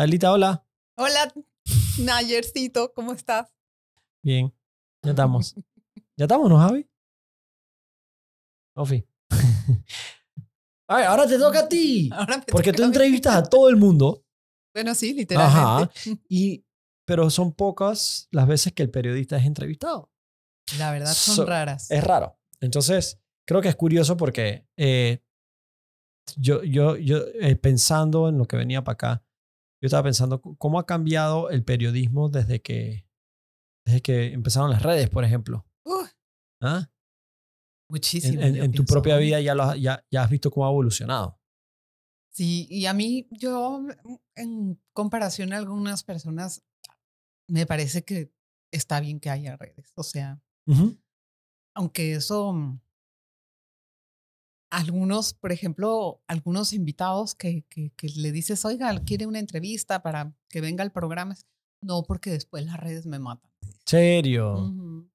Adelita, hola. Hola, Nayercito, ¿cómo estás? Bien, ya estamos. ¿Ya estamos, no, Javi? Ofi. Ay, ahora te toca a ti. Porque tú entrevistas a todo el mundo. Bueno, sí, literalmente. Y, pero son pocas las veces que el periodista es entrevistado. La verdad son So- raras. Es raro. Entonces, creo que es curioso porque eh, yo, yo, yo eh, pensando en lo que venía para acá, yo estaba pensando cómo ha cambiado el periodismo desde que, desde que empezaron las redes, por ejemplo. Uh, ¿Ah? muchísimo. En, en- yo en tu propia vida ya, lo has- ya, ya has visto cómo ha evolucionado. Sí, y a mí, yo, en comparación a algunas personas, me parece que está bien que haya redes. O sea, aunque eso, mm, algunos, por ejemplo, algunos invitados que, que, que le dices, oiga, quiere una entrevista para que venga al programa, no, porque después las redes me matan. ¿Serio? Ujú.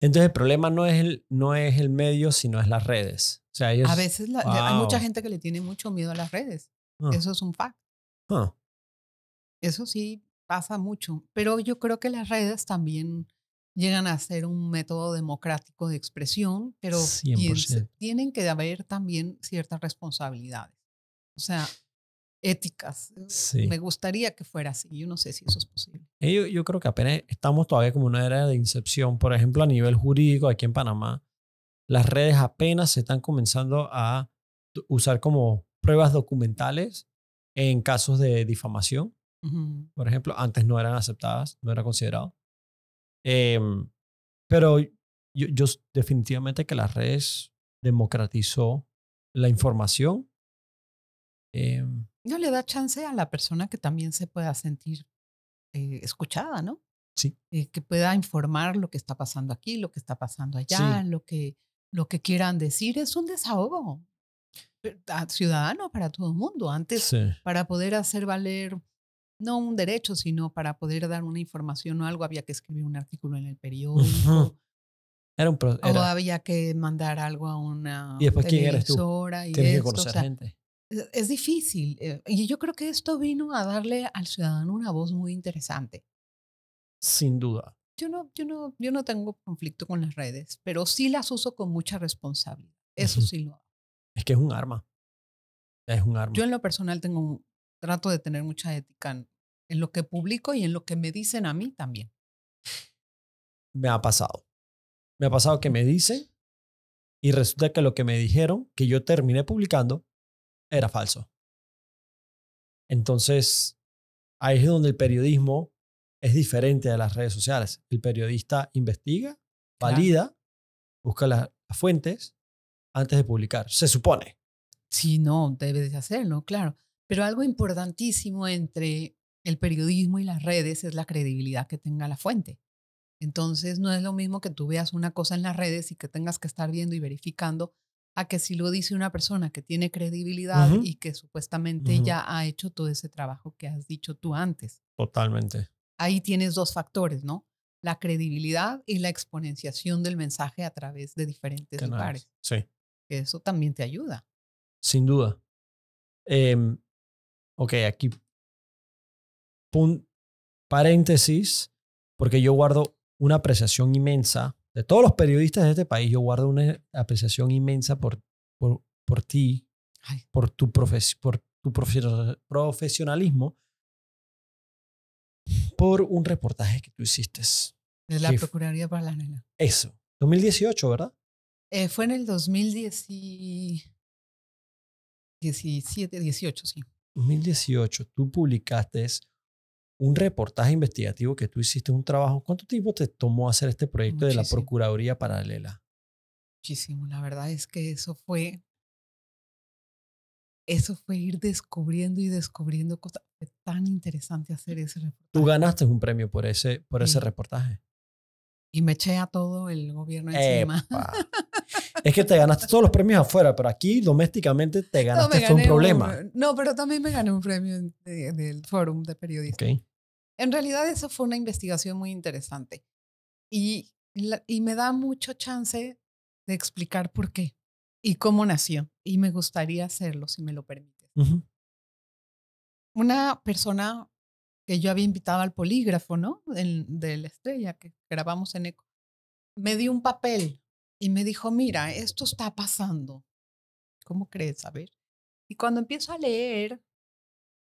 Entonces el problema no es el, no es el medio, sino es las redes. O sea, ellos, A veces la- hay mucha Wow. gente que le tiene mucho miedo a las redes. Ah. Eso es un fact. Ah, Eso sí pasa mucho. Pero yo creo que las redes también llegan a ser un método democrático de expresión, pero 100%. piense- tienen que haber también ciertas responsabilidades. O sea, éticas. Sí. Me gustaría que fuera así. Yo no sé si eso es posible. Yo, yo creo que apenas estamos todavía como una era de incepción. Por ejemplo, a nivel jurídico aquí en Panamá, las redes apenas se están comenzando a usar como pruebas documentales en casos de difamación. Ujú. Por ejemplo, antes no eran aceptadas, no era considerado. Em, pero yo, yo definitivamente que las redes democratizó la información. Em, No le da chance a la persona que también se pueda sentir eh, escuchada, ¿no? Sí. Eh, que pueda informar lo que está pasando aquí, lo que está pasando allá, lo, que, lo que quieran decir. Es un desahogo eh, a- ciudadano para todo el mundo. Antes, sí. para poder hacer valer no un derecho, sino para poder dar una información o algo, había que escribir un artículo en el periódico. Era un pro- O había que mandar algo a una Y después, ¿quién eres tú? y tienes que o conocer sea, gente. es es difícil. eh, Y yo creo que esto vino a darle al ciudadano una voz muy interesante. Sin duda. Yo no, yo no, yo no tengo conflicto con las redes, pero sí las uso con mucha responsabilidad. Eso sí lo hago. Es que es un arma. Es un arma. Yo en lo personal tengo un- trato de tener mucha ética en, en lo que publico y en lo que me dicen a mí también. Me ha pasado. Me ha pasado que me dicen y resulta que lo que me dijeron, que yo terminé publicando, era falso. Entonces, ahí es donde el periodismo es diferente de las redes sociales. El periodista investiga, Claro. valida, busca la- las fuentes antes de publicar. Se supone. Sí, no, debes de hacerlo, claro. Pero algo importantísimo entre el periodismo y las redes es la credibilidad que tenga la fuente. Entonces, no es lo mismo que tú veas una cosa en las redes y que tengas que estar viendo y verificando a que si lo dice una persona que tiene credibilidad Ujú. y que supuestamente Ujú. ya ha hecho todo ese trabajo que has dicho tú antes. Totalmente. Ahí tienes dos factores, ¿no? La credibilidad y la exponenciación del mensaje a través de diferentes Canales. lugares. Sí. Eso también te ayuda. Sin duda. Em, ok, aquí. Pun, paréntesis, porque yo guardo una apreciación inmensa de todos los periodistas de este país. Yo guardo una apreciación inmensa por, por, por ti, Ay. por tu, profes, por tu profe- profesionalismo, por un reportaje que tú hiciste. De la. Procuraduría para la Nena. Eso. 2018, ¿verdad? Eh, fue en el 2017, 18, sí. 2018, tú publicaste un reportaje investigativo que tú hiciste, un trabajo. ¿Cuánto tiempo te tomó hacer este proyecto de la. Procuraduría Paralela? Muchísimo. La verdad es que eso fue. Eso fue ir descubriendo y descubriendo cosas. Fue tan interesante hacer ese reportaje. Tú ganaste un premio por ese, por ese reportaje. Y me eché a todo el gobierno encima. Es que te ganaste todos los premios afuera, pero aquí domésticamente te No, ganaste me fue un problema. No, pero también me gané un premio de- del Fórum de Periodistas. Ok. En realidad eso fue una investigación muy interesante y, y me da mucho chance de explicar por qué y cómo nació. Y me gustaría hacerlo, si me lo permites. Ujú. Una persona que yo había invitado al polígrafo, ¿no? de la estrella que grabamos en ECO, me dio un papel y me dijo, mira, esto está pasando. ¿Cómo crees? A ver. Y cuando empiezo a leer,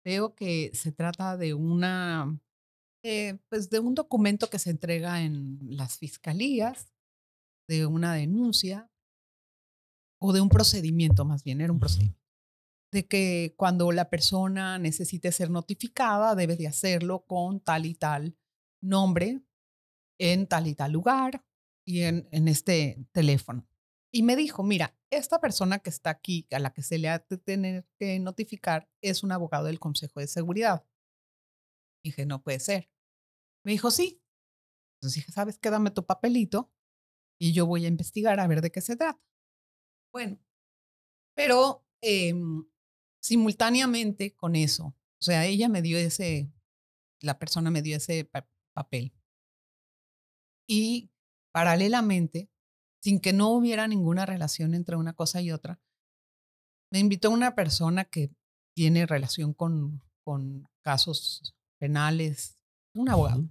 veo que se trata de una, eh, pues de un documento que se entrega en las fiscalías, de una denuncia o de un procedimiento, más bien, era un procedimiento de que cuando la persona necesite ser notificada, debe de hacerlo con tal y tal nombre, en tal y tal lugar y en, en este teléfono. Y me dijo, mira, esta persona que está aquí, a la que se le ha de tener que notificar, es un abogado del Consejo de Seguridad. dije, no puede ser. Me dijo, sí. Entonces dije, ¿sabes qué? Dame tu papelito y yo voy a investigar a ver de qué se trata. Bueno, pero eh, simultáneamente con eso. O sea, ella me dio ese, la persona me dio ese papel. Y paralelamente, sin que no hubiera ninguna relación entre una cosa y otra, me invitó una persona que tiene relación con, con casos penales, un abogado.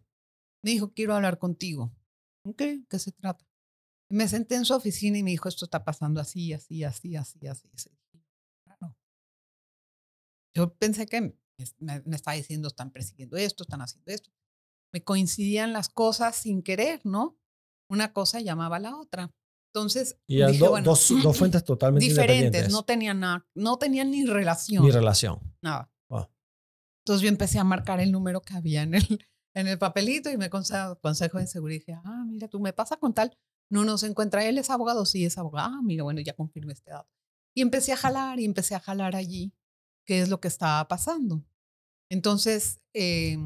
Me dijo, quiero hablar contigo. ¿Qué? ¿Qué se trata? Me senté en su oficina y me dijo, esto está pasando así, así, así, así, así. Yo pensé que me, me estaba diciendo, están persiguiendo esto, están haciendo esto. Me coincidían las cosas sin querer, ¿no? Una cosa llamaba a la otra. Entonces, y dije, bueno, dos, dos, fuentes totalmente diferentes. No tenían nada, no tenían ni relación. Ni relación. Nada. Entonces yo empecé a marcar el número que había en el, en el papelito y me consejo, consejo de seguridad. Dije, ah, mira, tú me pasa con tal. No nos encuentra. Él es abogado, sí es abogado. Ah, mira, bueno, ya confirmé este dato. Y empecé a jalar y empecé a jalar allí qué es lo que estaba pasando. Entonces, eh,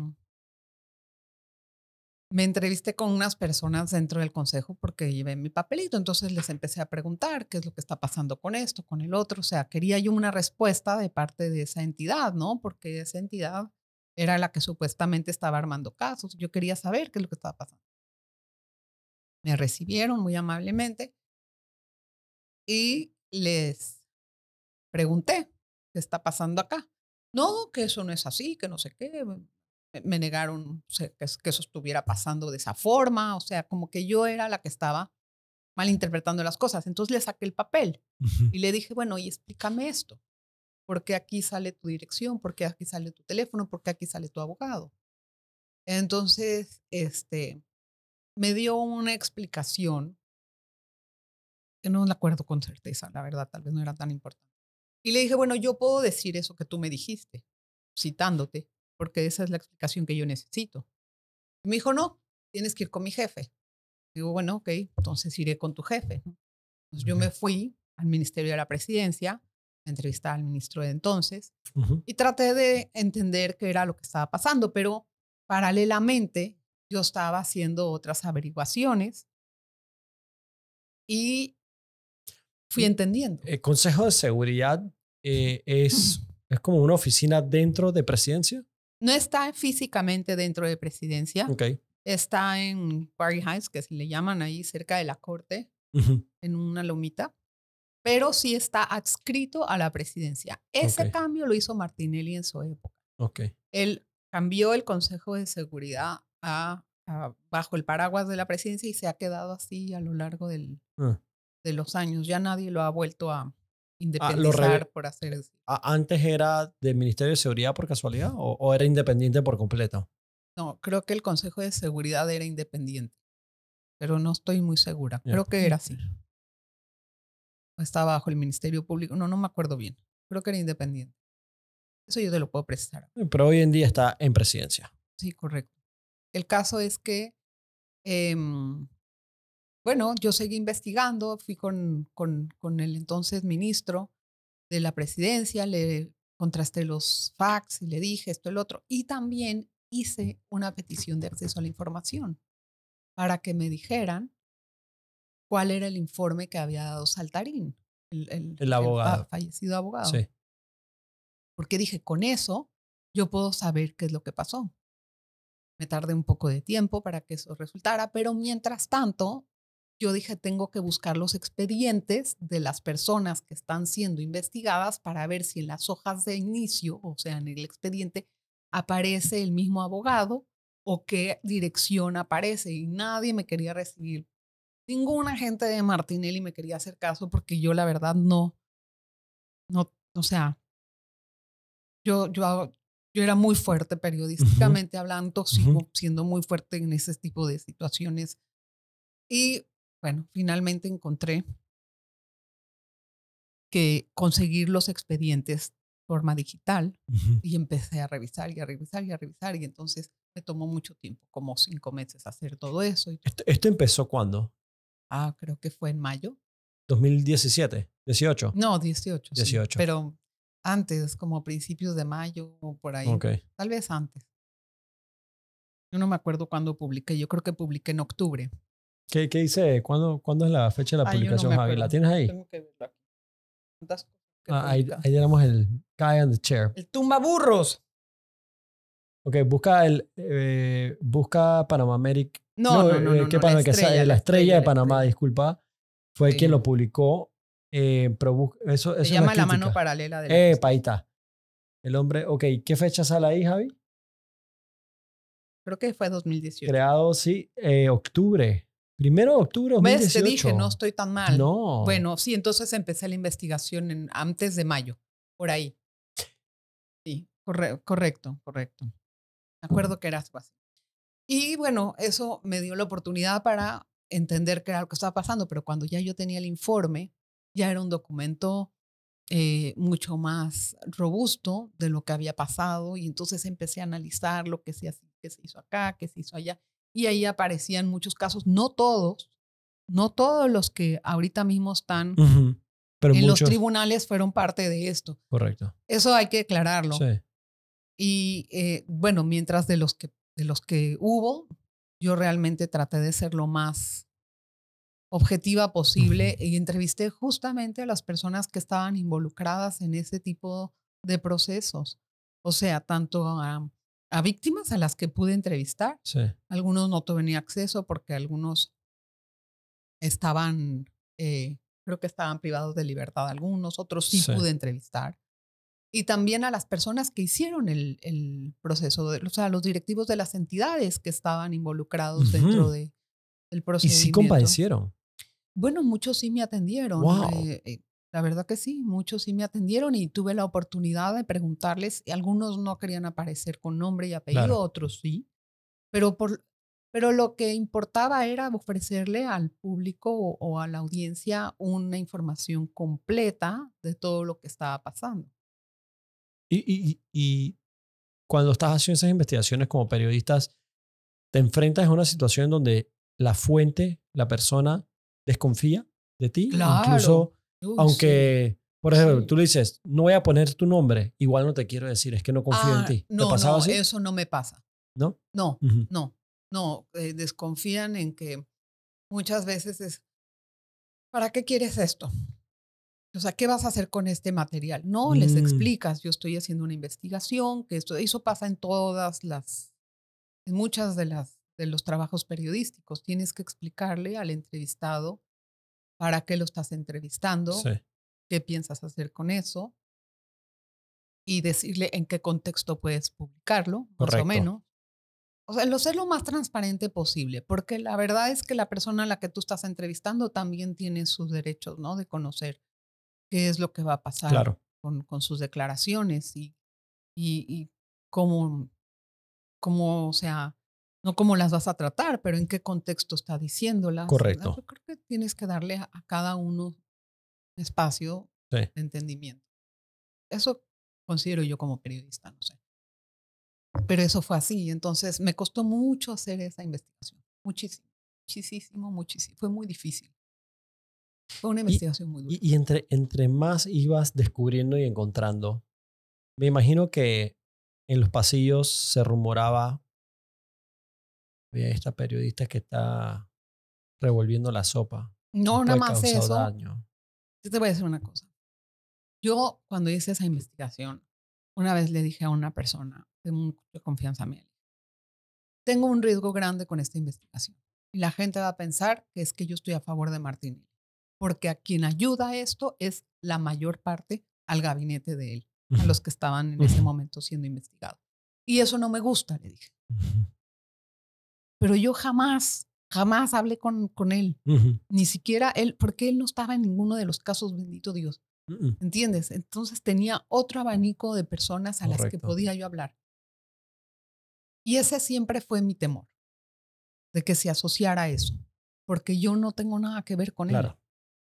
me entrevisté con unas personas dentro del consejo porque llevé mi papelito, entonces les empecé a preguntar qué es lo que está pasando con esto, con el otro, o sea, quería yo una respuesta de parte de esa entidad, ¿no? Porque esa entidad era la que supuestamente estaba armando casos, yo quería saber qué es lo que estaba pasando. Me recibieron muy amablemente y les pregunté ¿qué está pasando acá? No, que eso no es así, que no sé qué. Me negaron que, eso estuviera pasando de esa forma, o sea, como que yo era la que estaba malinterpretando las cosas. Entonces le saqué el papel y le dije, bueno, y explícame esto. ¿Por qué aquí sale tu dirección? ¿Por qué aquí sale tu teléfono? ¿Por qué aquí sale tu abogado? Entonces, este, me dio una explicación que no la acuerdo con certeza, la verdad, tal vez no era tan importante. Y le dije, bueno, yo puedo decir eso que tú me dijiste, citándote, porque esa es la explicación que yo necesito. Y me dijo, no, tienes que ir con mi jefe. Digo, bueno, ok, entonces iré con tu jefe. Entonces yo me fui al Ministerio de la Presidencia, entrevistar al ministro de entonces, y traté de entender qué era lo que estaba pasando, pero paralelamente yo estaba haciendo otras averiguaciones y fui entendiendo. El Consejo de Seguridad eh, es, es como una oficina dentro de presidencia. No está físicamente dentro de presidencia. Okay. Está en Quarry Heights, que se le llaman ahí cerca de la corte, en una lomita, pero sí está adscrito a la presidencia. Ese cambio lo hizo Martinelli en su época. Okay. Él cambió el Consejo de Seguridad a, bajo el paraguas de la presidencia y se ha quedado así a lo largo del, ah de los años. Ya nadie lo ha vuelto a ah, independizar por hacer eso. ¿Antes era del Ministerio de Seguridad por casualidad o, era independiente por completo? No, creo que el Consejo de Seguridad era independiente, pero no estoy muy segura. Creo que era así. Estaba bajo el Ministerio Público. No, no me acuerdo bien. Creo que era independiente. Eso yo te lo puedo precisar. Pero hoy en día está en presidencia. Sí, correcto. El caso es que em, bueno, yo seguí investigando, fui con, con, con el entonces ministro de la presidencia, le contrasté los facts y le dije esto, el otro, y también hice una petición de acceso a la información para que me dijeran cuál era el informe que había dado Saltarín, el, el, abogado. fallecido abogado. Sí. Porque dije, con eso yo puedo saber qué es lo que pasó. Me tardé un poco de tiempo para que eso resultara, pero mientras tanto yo dije, tengo que buscar los expedientes de las personas que están siendo investigadas para ver si en las hojas de inicio, o sea, en el expediente, aparece el mismo abogado o qué dirección aparece y nadie me quería recibir. Ningún agente de Martinelli me quería hacer caso porque yo la verdad no, no, o sea, yo, yo, yo era muy fuerte periodísticamente hablando, sigo siendo muy fuerte en ese tipo de situaciones. Y bueno, finalmente encontré que conseguir los expedientes forma digital y empecé a revisar y a revisar y a revisar y entonces me tomó mucho tiempo, como cinco meses hacer todo eso. ¿Esto, empezó cuándo? Ah, creo que fue en mayo. 2017, 18. No, 18. 18. pero antes, como principios de mayo o por ahí. Tal vez antes. Yo no me acuerdo cuándo publiqué. Yo creo que publiqué en octubre. ¿Qué, qué dice? ¿Cuándo, ¿Cuándo es la fecha de la publicación, Javi? ¿La tienes ahí? Tengo que verla aquí. Ah, ahí, ahí, tenemos el guy on the chair. El tumba burros. Ok, busca el eh, busca Panama America. No, no, no, eh, ¿qué la, estrella, la, estrella, de Panamá, disculpa. Fue quien lo publicó. Eh, pero eso, eso Se llama La mano paralela de Eh, ahí está. El hombre, ok, ¿qué fecha sale ahí, Javi? Creo que fue 2018. Creado, sí, eh, octubre. Primero de octubre de 2018. Te dije, no estoy tan mal. No. Bueno, sí, entonces empecé la investigación en, antes de mayo, por ahí. Sí, correcto, correcto. Me acuerdo que era así. Y bueno, eso me dio la oportunidad para entender qué era lo que estaba pasando, pero cuando ya yo tenía el informe, ya era un documento eh, mucho más robusto de lo que había pasado y entonces empecé a analizar lo que se, que se hizo acá, qué se hizo allá y ahí aparecían muchos casos, no todos, no todos los que ahorita mismo están Pero en los tribunales fueron parte de esto. Correcto. Eso hay que aclararlo. Sí. Y eh, bueno, mientras de los, que, de los que hubo, yo realmente traté de ser lo más objetiva posible y entrevisté justamente a las personas que estaban involucradas en ese tipo de procesos. O sea, tanto a a víctimas a las que pude entrevistar. Sí. Algunos no tuve ni acceso porque algunos estaban, eh, creo que estaban privados de libertad, algunos, otros sí, pude entrevistar. Y también a las personas que hicieron el, el proceso, de, o sea, los directivos de las entidades que estaban involucrados dentro de, del procedimiento. ¿Y sí compadecieron? Bueno, muchos sí me atendieron. Wow. La verdad que sí, muchos sí me atendieron y tuve la oportunidad de preguntarles. Y algunos no querían aparecer con nombre y apellido, otros sí. Pero, por, pero lo que importaba era ofrecerle al público o, a la audiencia una información completa de todo lo que estaba pasando. Y, y, cuando estás haciendo esas investigaciones como periodistas, te enfrentas a una situación donde la fuente, la persona, desconfía de ti. Claro. Incluso aunque, por ejemplo, tú le dices, no voy a poner tu nombre, igual no te quiero decir, es que no confío en ah, ti. No, no, así? eso no me pasa. ¿No? No, no, no. Eh, desconfían en que muchas veces es, ¿para qué quieres esto? O sea, ¿qué vas a hacer con este material? No, les mm. explicas, yo estoy haciendo una investigación, que esto, eso pasa en todas las, en muchas de las de los trabajos periodísticos. Tienes que explicarle al entrevistado para qué lo estás entrevistando, qué piensas hacer con eso y decirle en qué contexto puedes publicarlo, más o menos. O sea, lo ser lo más transparente posible, porque la verdad es que la persona a la que tú estás entrevistando también tiene sus derechos, ¿no? De conocer qué es lo que va a pasar con, con, sus declaraciones y, y, y cómo, cómo, o sea, no cómo las vas a tratar, pero en qué contexto está diciéndolas. Correcto. Yo creo que tienes que darle a, cada uno espacio de entendimiento. Eso considero yo como periodista, no sé. Pero eso fue así. Entonces me costó mucho hacer esa investigación. Muchísimo, muchísimo, muchísimo. Fue muy difícil. Fue una investigación muy dura. Y, entre, entre más ibas descubriendo y encontrando, me imagino que en los pasillos se rumoraba Oye, esta periodista que está revolviendo la sopa. No, nada más eso. Yo te voy a decir una cosa. Yo, cuando hice esa investigación, una vez le dije a una persona de mucha confianza a mí, tengo un riesgo grande con esta investigación. Y la gente va a pensar que es que yo estoy a favor de Martín, porque a quien ayuda a esto es la mayor parte al gabinete de él, a los que estaban en ese momento siendo investigados. Y eso no me gusta, le dije. Pero yo jamás, jamás hablé con, con él. Ni siquiera él, porque él no estaba en ninguno de los casos, bendito Dios. ¿Entiendes? Entonces tenía otro abanico de personas a las que podía yo hablar. Y ese siempre fue mi temor, de que se asociara a eso, porque yo no tengo nada que ver con él.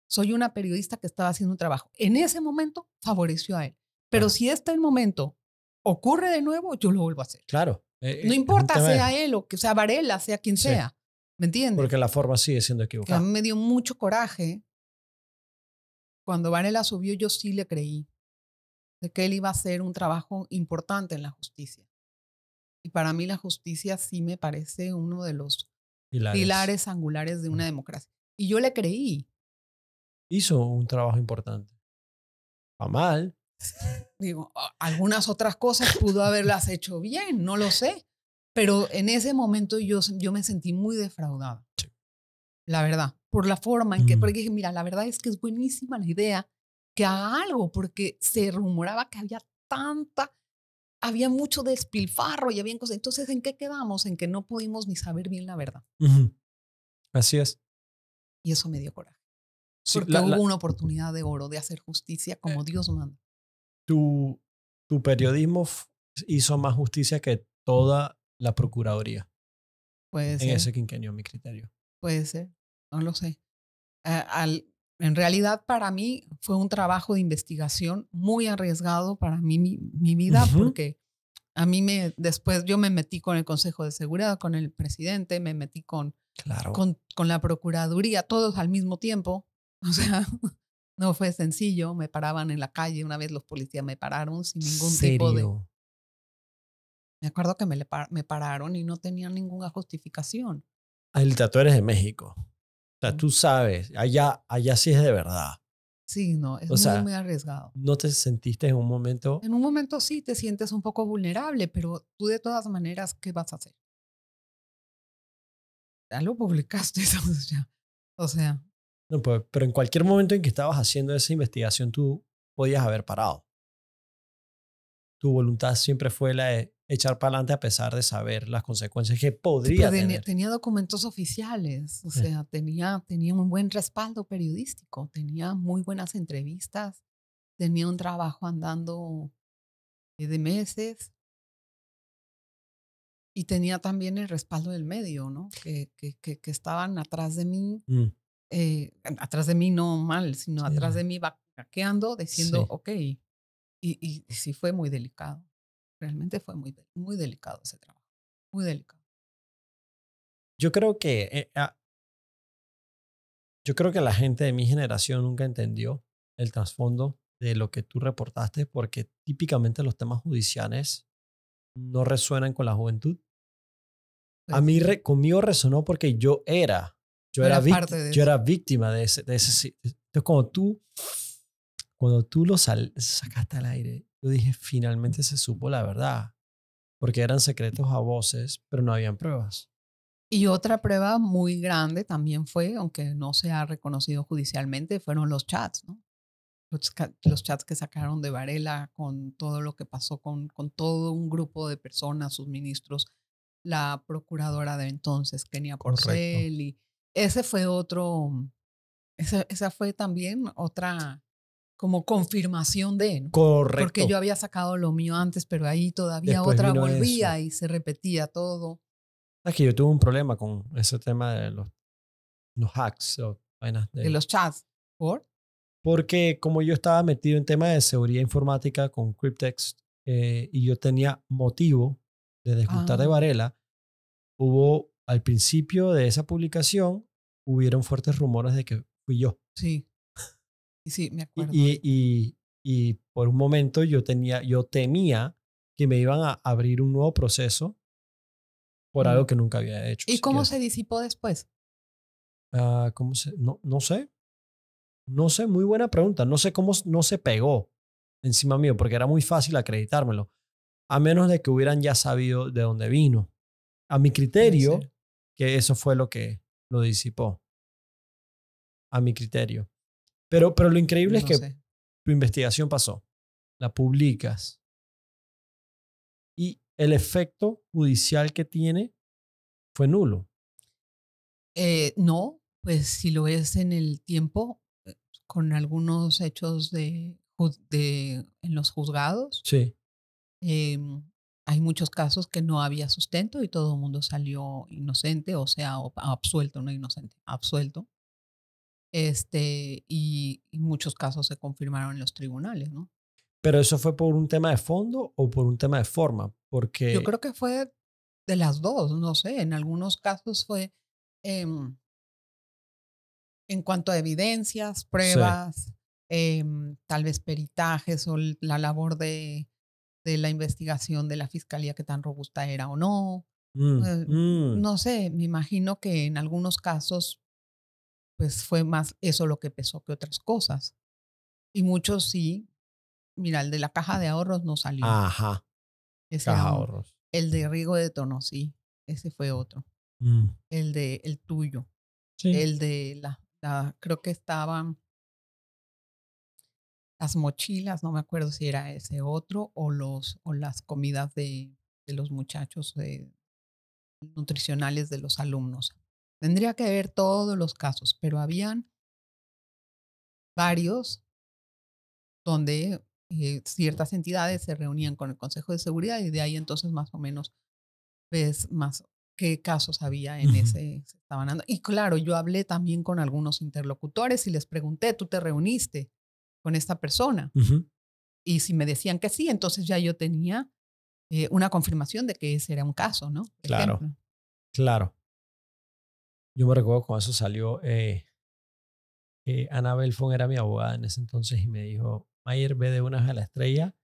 Soy una periodista que estaba haciendo un trabajo. En ese momento favoreció a él. Pero Claro. si este momento ocurre de nuevo, yo lo vuelvo a hacer. Claro. Eh, eh, No un importa, sea él o que sea Varela, sea quien Sí. sea. ¿Me entiendes? Porque la forma sigue siendo que a equivocada. mí me dio mucho coraje. Cuando Varela subió, yo sí le creí de que él iba a hacer un trabajo importante en la justicia. Y para mí la justicia sí me parece uno de los Pilares. pilares angulares de una democracia. Y yo le creí. Hizo un trabajo importante. Va mal. Digo, "Ah, algunas otras cosas pudo haberlas hecho bien, no lo sé. Pero en ese momento yo, yo me sentí muy defraudada. La verdad, por la forma en que, Mm. porque dije, mira, la verdad es que es buenísima la idea que haga algo, porque se rumoraba que había tanta, había mucho despilfarro y había cosas. Entonces, ¿en qué quedamos? En que no pudimos ni saber bien la verdad. Así es. Y eso me dio coraje. Sí, Porque la- hubo la- una oportunidad de oro de hacer justicia como Dios manda. Tu, tu periodismo hizo más justicia que toda la Procuraduría Puede en ser. ese quinquenio, mi criterio. Puede ser, no lo sé. Al- en realidad, para mí fue un trabajo de investigación muy arriesgado para mí, mi, mi vida, porque a mí me, después yo me metí con el Consejo de Seguridad, con el presidente, me metí con, Claro. con, con la Procuraduría, todos al mismo tiempo. O sea, no fue sencillo, me paraban en la calle, una vez los policías me pararon sin ningún tipo de... Serio. Me acuerdo que me, le par- me pararon y no tenían ninguna justificación. Ahorita tú eres de México. O sea, Mm. tú sabes, allá, allá sí es de verdad. Sí, no, es O muy, sea, muy arriesgado. ¿No te sentiste en un momento? En un momento sí te sientes un poco vulnerable, pero tú de todas maneras, ¿qué vas a hacer? Ya lo publicaste, o sea, o sea, No, pues, pero en cualquier momento en que estabas haciendo esa investigación, tú podías haber parado. Tu voluntad siempre fue la de echar para adelante a pesar de saber las consecuencias que podría tener. tenía documentos oficiales, o Sí. sea, tenía, tenía un buen respaldo periodístico, tenía muy buenas entrevistas, tenía un trabajo andando eh, de meses y tenía también el respaldo del medio, ¿no? Que, que, que, que estaban atrás de mí Mm, eh, atrás de mí no mal, sino Sí, atrás de mí vaqueando, diciendo, Sí. ok. Y, y, y sí fue muy delicado. Realmente fue muy, muy delicado ese trabajo. Muy delicado. Yo creo que eh, ah, yo creo que la gente de mi generación nunca entendió el trasfondo de lo que tú reportaste porque típicamente los temas judiciales no resuenan con la juventud. A Pues, mí re- conmigo resonó porque yo era yo era, parte de yo eso. era víctima de ese, de ese entonces cuando tú cuando tú lo sal- sacaste al aire yo dije finalmente se supo la verdad porque eran secretos a voces pero no habían pruebas Y otra prueba muy grande también fue, aunque no se ha reconocido judicialmente, fueron los chats, ¿no? Los, los chats que sacaron de Varela con todo lo que pasó con, con todo un grupo de personas, sus ministros, la procuradora de entonces, Kenia. Porcel, y ese fue otro, esa, esa fue también otra como confirmación de, ¿no? correcto Porque yo había sacado lo mío antes, pero ahí todavía Después otra volvía y se repetía todo. Es que yo tuve un problema con ese tema de los, los hacks o vainas de, de los chats. ¿Por? porque como yo estaba metido en tema de seguridad informática con Cryptex eh, y yo tenía motivo de desgustar de Ah. Varela, hubo al principio de esa publicación hubieron fuertes rumores de que fui yo Sí. Y sí, me acuerdo. y, y, y por un momento yo tenía yo temía que me iban a abrir un nuevo proceso por algo Mm. que nunca había hecho. ¿Y cómo se disipó después? Ah, ¿Cómo se? No, no sé. No sé, muy buena pregunta. No sé cómo no se pegó encima mío, porque era muy fácil acreditármelo. A menos de que hubieran ya sabido de dónde vino. A mi criterio. Que eso fue lo que lo disipó. A mi criterio. Pero, pero lo increíble es que sé. tu investigación pasó. La publicas. Y el efecto judicial que tiene fue nulo. Eh, no, pues si lo es en el tiempo, eh, con algunos hechos de, de en los juzgados. Sí. Em, hay muchos casos que no había sustento y todo el mundo salió inocente, o sea, absuelto, no inocente, absuelto. Este, y, y muchos casos se confirmaron en los tribunales, ¿no? Pero eso fue por un tema de fondo o por un tema de forma, porque... Yo creo que fue de las dos, no sé, en algunos casos fue em, en cuanto a evidencias, pruebas, em, tal vez peritajes o la labor de, de, la investigación de la fiscalía que tan robusta era o no. Mm, eh, mm. No sé, me imagino que en algunos casos pues fue más eso lo que pesó que otras cosas. Y muchos sí Mira, el de la caja de ahorros no salió. Ajá. Ese Caja ahorros. El de Rigo de Tono, sí. Ese fue otro. Mm. El de el tuyo. Sí. El de la, la- creo que estaban las mochilas, no me acuerdo si era ese otro o los o las comidas de, de los muchachos de, nutricionales de los alumnos. Tendría que ver todos los casos, pero habían varios donde eh, ciertas entidades se reunían con el Consejo de Seguridad y de ahí entonces más o menos ves más qué casos había en ese se estaban dando. Y claro, yo hablé también con algunos interlocutores y les pregunté, ¿tú te reuniste con esta persona? Ujú. Y si me decían que sí, entonces ya yo tenía eh, una confirmación de que ese era un caso, ¿no? Por Claro. ejemplo. Claro. Yo me recuerdo cuando eso salió, eh, eh, Ana Belfon era mi abogada en ese entonces y me dijo, Mayer, ve de una a la estrella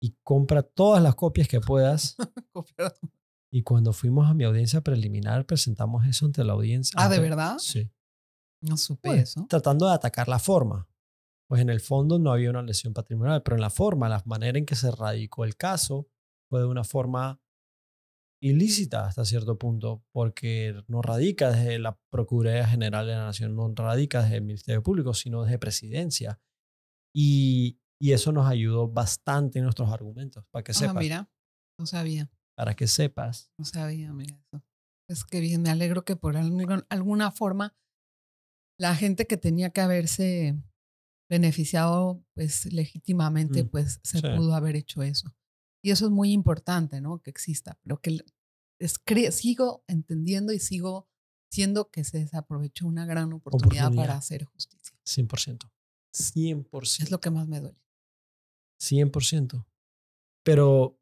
y compra todas las copias que puedas. Y cuando fuimos a mi audiencia preliminar, presentamos eso ante la audiencia. ah, ¿de verdad? Sí. No supe Bueno, eso. Tratando de atacar la forma. Pues en el fondo no había una lesión patrimonial, pero en la forma, la manera en que se radicó el caso fue de una forma ilícita hasta cierto punto, porque no radica desde la Procuraduría General de la Nación, no radica desde el Ministerio Público, sino desde Presidencia. Y, y eso nos ayudó bastante en nuestros argumentos, para que Ah, sepas. mira, no sabía. Para que sepas. No sabía, mira eso. Es que bien, me alegro que por alguna forma la gente que tenía que haberse beneficiado pues legítimamente Mm, pues se sí. pudo haber hecho eso. Y eso es muy importante, ¿no? Que exista, pero que es, cre- sigo entendiendo y sigo siendo que se desaprovechó una gran oportunidad, Oportunidad. para hacer justicia. 100%. 100%. Es lo que más me duele. 100%. Pero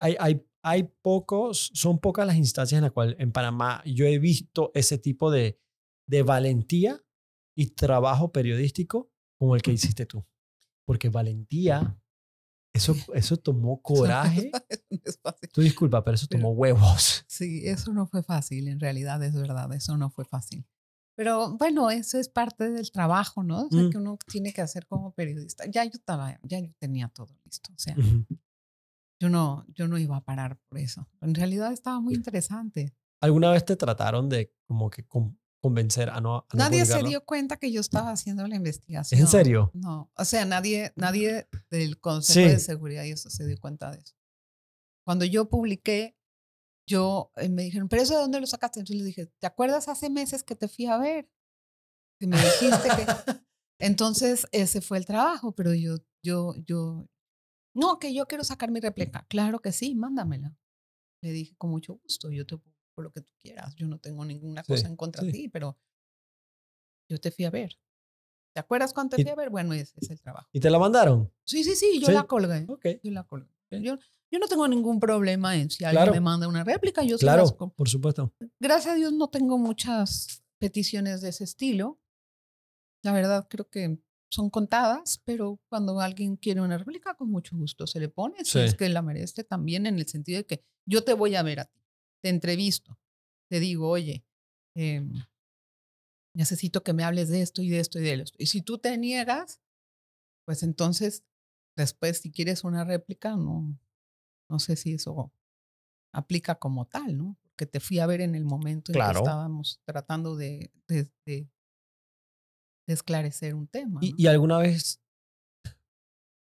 hay, hay, hay pocos, son pocas las instancias en las cuales en Panamá yo he visto ese tipo de, de valentía y trabajo periodístico como el que hiciste tú. Porque valentía, eso, eso tomó coraje. Eso no es fácil. Tú disculpa, pero eso Pero- tomó huevos. Sí, eso no fue fácil, en realidad es verdad, eso no fue fácil. Pero bueno, eso es parte del trabajo, ¿no? O sea, Mm. que uno tiene que hacer como periodista. Ya yo estaba, ya yo tenía todo listo. O sea, yo no, yo no iba a parar por eso. En realidad estaba muy interesante. ¿Alguna vez te trataron de como que convencer a no, a no Nadie se publicarlo? dio cuenta que yo estaba haciendo la investigación. ¿Es en serio? No, o sea, nadie, nadie del Consejo Sí. de Seguridad y eso se dio cuenta de eso. Cuando yo publiqué, yo eh, me dijeron, ¿pero eso de dónde lo sacaste? Entonces les dije, ¿te acuerdas hace meses que te fui a ver? Que me dijiste que... Entonces, ese fue el trabajo, pero yo, yo, yo, no, que yo quiero sacar mi réplica. Claro que sí, mándamela. Le dije, con mucho gusto, yo te lo que tú quieras. Yo no tengo ninguna Sí, cosa en contra de sí. ti, pero yo te fui a ver. ¿Te acuerdas cuando te fui a ver? Bueno, ese es el trabajo. ¿Y te la mandaron? Sí, sí, sí, yo Sí. la colgué. Ok. Yo la colgué. Yo, yo no tengo ningún problema en si alguien Claro. me manda una réplica, yo se las Claro, por supuesto. Gracias a Dios no tengo muchas peticiones de ese estilo. La verdad creo que son contadas, pero cuando alguien quiere una réplica, con mucho gusto se le pone, si Sí. es que la merece también en el sentido de que yo te voy a ver a ti, te entrevisto, te digo, oye, em, necesito que me hables de esto y de esto y de esto. Y si tú te niegas, pues entonces después si quieres una réplica, no, no sé si eso aplica como tal, ¿no? Porque te fui a ver en el momento en Claro. que estábamos tratando de, de- de- de esclarecer un tema. ¿Y, ¿no? y alguna vez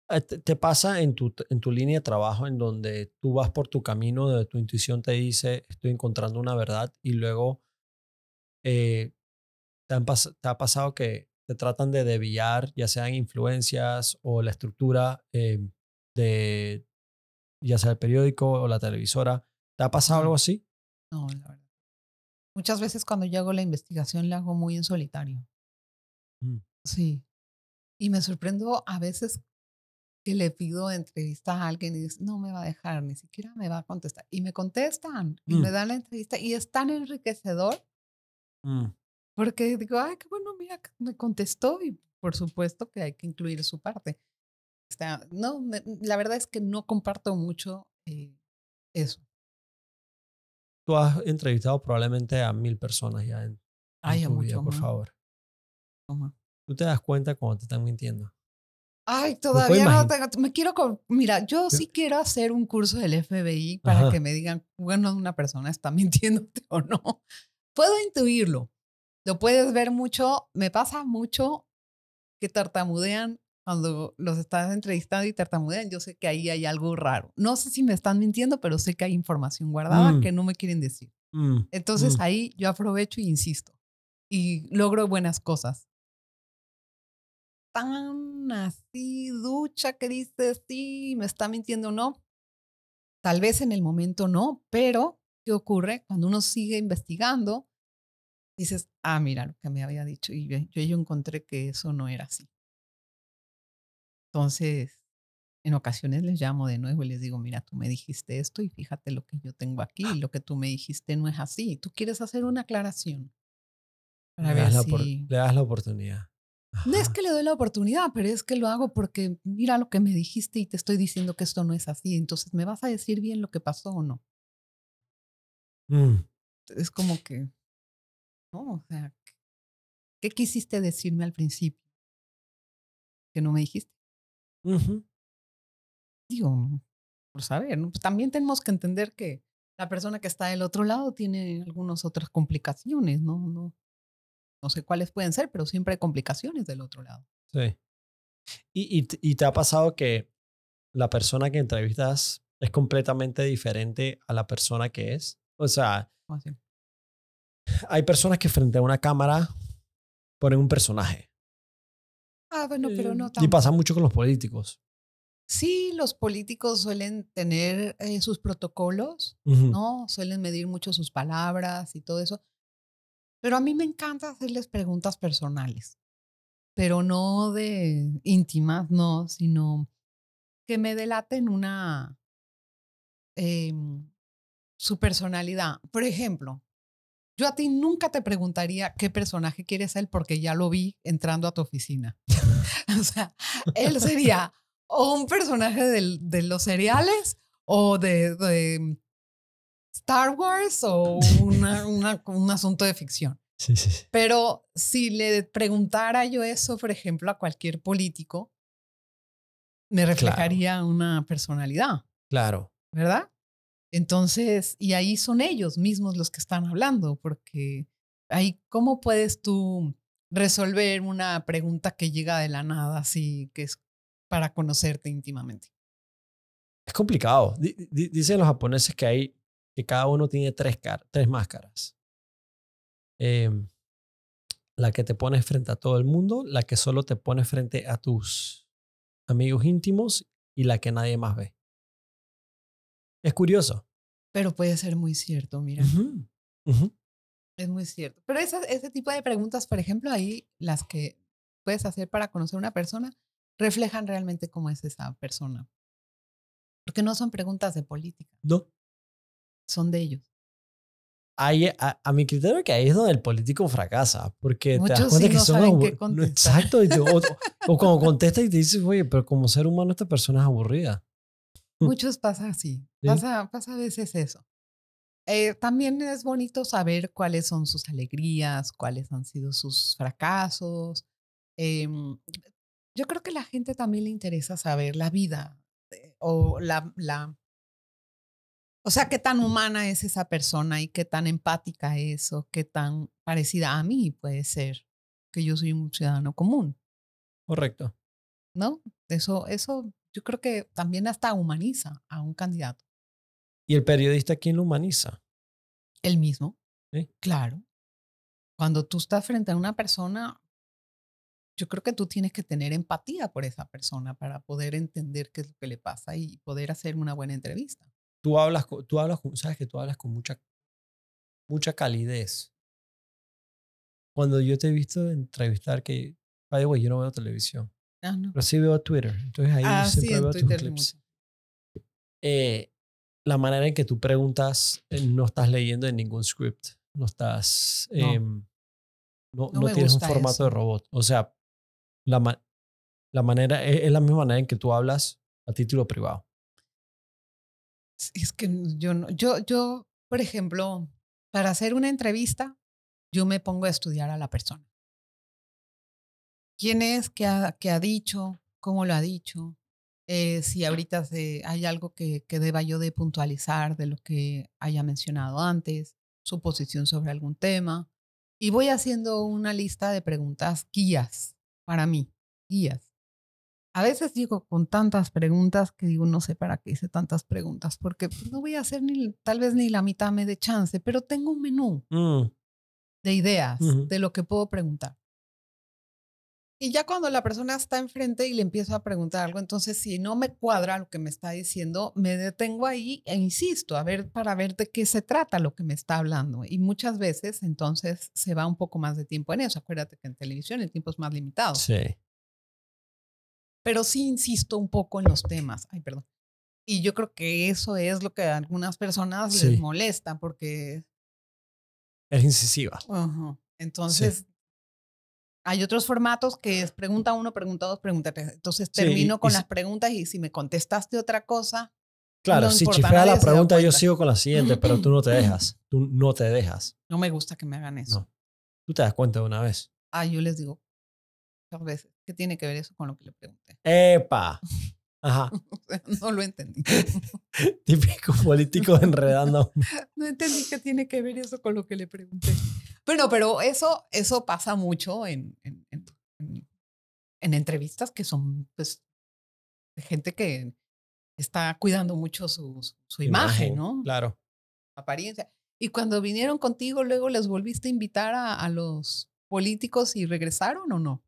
¿Te, te pasa en tu, en tu línea de trabajo en donde tú vas por tu camino, donde tu intuición te dice, estoy encontrando una verdad y luego eh, te, han te ha pasado que te tratan de desviar, ya sean influencias o la estructura eh, de, ya sea el periódico o la televisora? ¿Te ha pasado No. algo así? No, la verdad. Muchas veces cuando yo hago la investigación la hago muy en solitario. Mm. Sí. Y me sorprendo a veces que le pido entrevista a alguien y dice, no me va a dejar, ni siquiera me va a contestar. Y me contestan y me Mm. dan la entrevista y es tan enriquecedor Mm. porque digo, ay, qué bueno, mira, me contestó y por supuesto que hay que incluir su parte. Está, no, me- la verdad es que no comparto mucho eh, eso. Tú has entrevistado probablemente a mil personas ya en, en Ay, tu vida, por favor. Tú te das cuenta cuando te están mintiendo. Ay, todavía no tengo. Me quiero. Mira, yo sí quiero hacer un curso del FBI para Ajá. que me digan, bueno, una persona está mintiéndote o no. Puedo intuirlo. Lo puedes ver mucho. Me pasa mucho que tartamudean cuando los estás entrevistando y tartamudean. Yo sé que ahí hay algo raro. No sé si me están mintiendo, pero sé que hay información guardada Mm. que no me quieren decir. Mm, Entonces mm. ahí yo aprovecho e insisto y logro buenas cosas. Tan así, ducha que dices, sí, me está mintiendo o no. Tal vez en el momento no, pero ¿qué ocurre? Cuando uno sigue investigando, dices, ah, mira lo que me había dicho y yo, yo, encontré que eso no era así. Entonces, en ocasiones les llamo de nuevo y les digo, mira, tú me dijiste esto y fíjate lo que yo tengo aquí, lo que tú me dijiste no es así. Tú quieres hacer una aclaración para Le ver das, si... le das la oportunidad. No es que le doy la oportunidad, pero es que lo hago porque mira lo que me dijiste y te estoy diciendo que esto no es así. Entonces, ¿me vas a decir bien lo que pasó o no? Mm, Es como que, no, o sea, ¿qué quisiste decirme al principio? Que no me dijiste. Digo, por saber, ¿no? Pues también tenemos que entender que la persona que está del otro lado tiene algunas otras complicaciones, ¿no? No, no sé cuáles pueden ser, pero siempre hay complicaciones del otro lado. Sí. ¿Y, y, y te ha pasado que la persona que entrevistas es completamente diferente a la persona que es? O sea, ¿Cómo así? hay personas que frente a una cámara ponen un personaje. Ah, bueno, pero no y tanto. pasa mucho con los políticos. Sí, los políticos suelen tener eh, sus protocolos, Ujú. ¿no? Suelen medir mucho sus palabras y todo eso. Pero a mí me encanta hacerles preguntas personales, pero no de íntimas, no, sino que me delaten una, em, su personalidad. Por ejemplo, yo a ti nunca te preguntaría qué personaje quieres ser porque ya lo vi entrando a tu oficina. o sea, él sería o un personaje de los seriales o de Star Wars o una- una- un asunto de ficción. Sí, sí, sí. Pero si le preguntara yo eso, por ejemplo, a cualquier político, me reflejaría una personalidad, Claro. ¿verdad? Entonces, y ahí son ellos mismos los que están hablando, porque ahí, ¿cómo puedes tú resolver una pregunta que llega de la nada, así que es para conocerte íntimamente? Es complicado. Di- di- dicen los japoneses que hay que cada uno tiene tres, tres máscaras. Em, la que te pones frente a todo el mundo, la que solo te pones frente a tus amigos íntimos y la que nadie más ve. Es curioso. Pero puede ser muy cierto, mira, es muy cierto. Pero esa- ese tipo de preguntas, por ejemplo, ahí las que puedes hacer para conocer a una persona, reflejan realmente cómo es esa persona. Porque no son preguntas de política, No. Son de ellos. Ahí, a, a mi criterio que ahí es donde el político fracasa, porque te das Muchos cuenta sí que no son saben qué. Exacto. te- o, o cuando contestas y te dices, oye, pero como ser humano esta persona es aburrida. Muchos pasa así, Sí. pasa, pasa a veces eso. Eh, también es bonito saber cuáles son sus alegrías, cuáles han sido sus fracasos. Em, yo creo que a la gente también le interesa saber la vida eh, o la, la, o sea, qué tan humana es esa persona y qué tan empática es o qué tan parecida a mí puede ser, que yo soy un ciudadano común, Correcto. ¿no? Eso, eso yo creo que también hasta humaniza a un candidato. ¿Y el periodista quién lo humaniza? El mismo. Sí. Claro. Cuando tú estás frente a una persona, yo creo que tú tienes que tener empatía por esa persona para poder entender qué es lo que le pasa y poder hacer una buena entrevista. Tú hablas, con- tú hablas, sabes que tú hablas con mucha, mucha calidez. Cuando yo te he visto entrevistar, que, by the way, yo no veo televisión, Ah, no. pero sí veo Twitter. Entonces ahí Ah, sí, siempre en veo tus clips. Eh, la manera en que tú preguntas, eh, no estás leyendo en ningún script, no estás, No. em, no, No no me tienes un formato de robot. O sea, la, la manera, es, es la misma manera en que tú hablas a título privado. Es que yo no, yo, yo, por ejemplo, para hacer una entrevista, yo me pongo a estudiar a la persona. ¿Quién es? ¿Qué ha, qué ha dicho? ¿Cómo lo ha dicho? Eh, si ahorita se- hay algo que, que deba yo de puntualizar de lo que haya mencionado antes, su posición sobre algún tema. Y voy haciendo una lista de preguntas guías para mí, guías. A veces digo con tantas preguntas que digo, no sé para qué hice tantas preguntas, porque pues, no voy a hacer ni, tal vez ni la mitad me dé chance, pero tengo un menú Mm, de ideas Ujú. de lo que puedo preguntar. Y ya cuando la persona está enfrente y le empiezo a preguntar algo, entonces si no me cuadra lo que me está diciendo, me detengo ahí e insisto, a ver, para ver de qué se trata lo que me está hablando. Y muchas veces entonces se va un poco más de tiempo en eso. Acuérdate que en televisión el tiempo es más limitado. sí. Pero sí insisto un poco en los temas. Ay, perdón. Y yo creo que eso es lo que a algunas personas Sí. les molesta porque, Es incisiva. Ujú. entonces, hay otros formatos que es pregunta uno, pregunta dos, pregunta tres. Entonces Sí, termino y con las preguntas y si me contestaste otra cosa, Claro, No si chifea la pregunta, yo sigo con la siguiente, pero tú no te dejas. Tú no te dejas. no me gusta que me hagan eso. No. Tú te das cuenta de una vez. Ah, yo les digo muchas veces, ¿qué tiene que ver eso con lo que le pregunté? ¡Epa! Ajá. no lo entendí. Típico político enredando. No entendí qué tiene que ver eso con lo que le pregunté. Bueno, pero eso, eso pasa mucho en, en, en- en- en entrevistas que son, pues, de gente que está cuidando mucho su, su- su imagen, ¿no? Claro. Apariencia. Y cuando vinieron contigo, luego les volviste a invitar a, a los políticos y regresaron o no?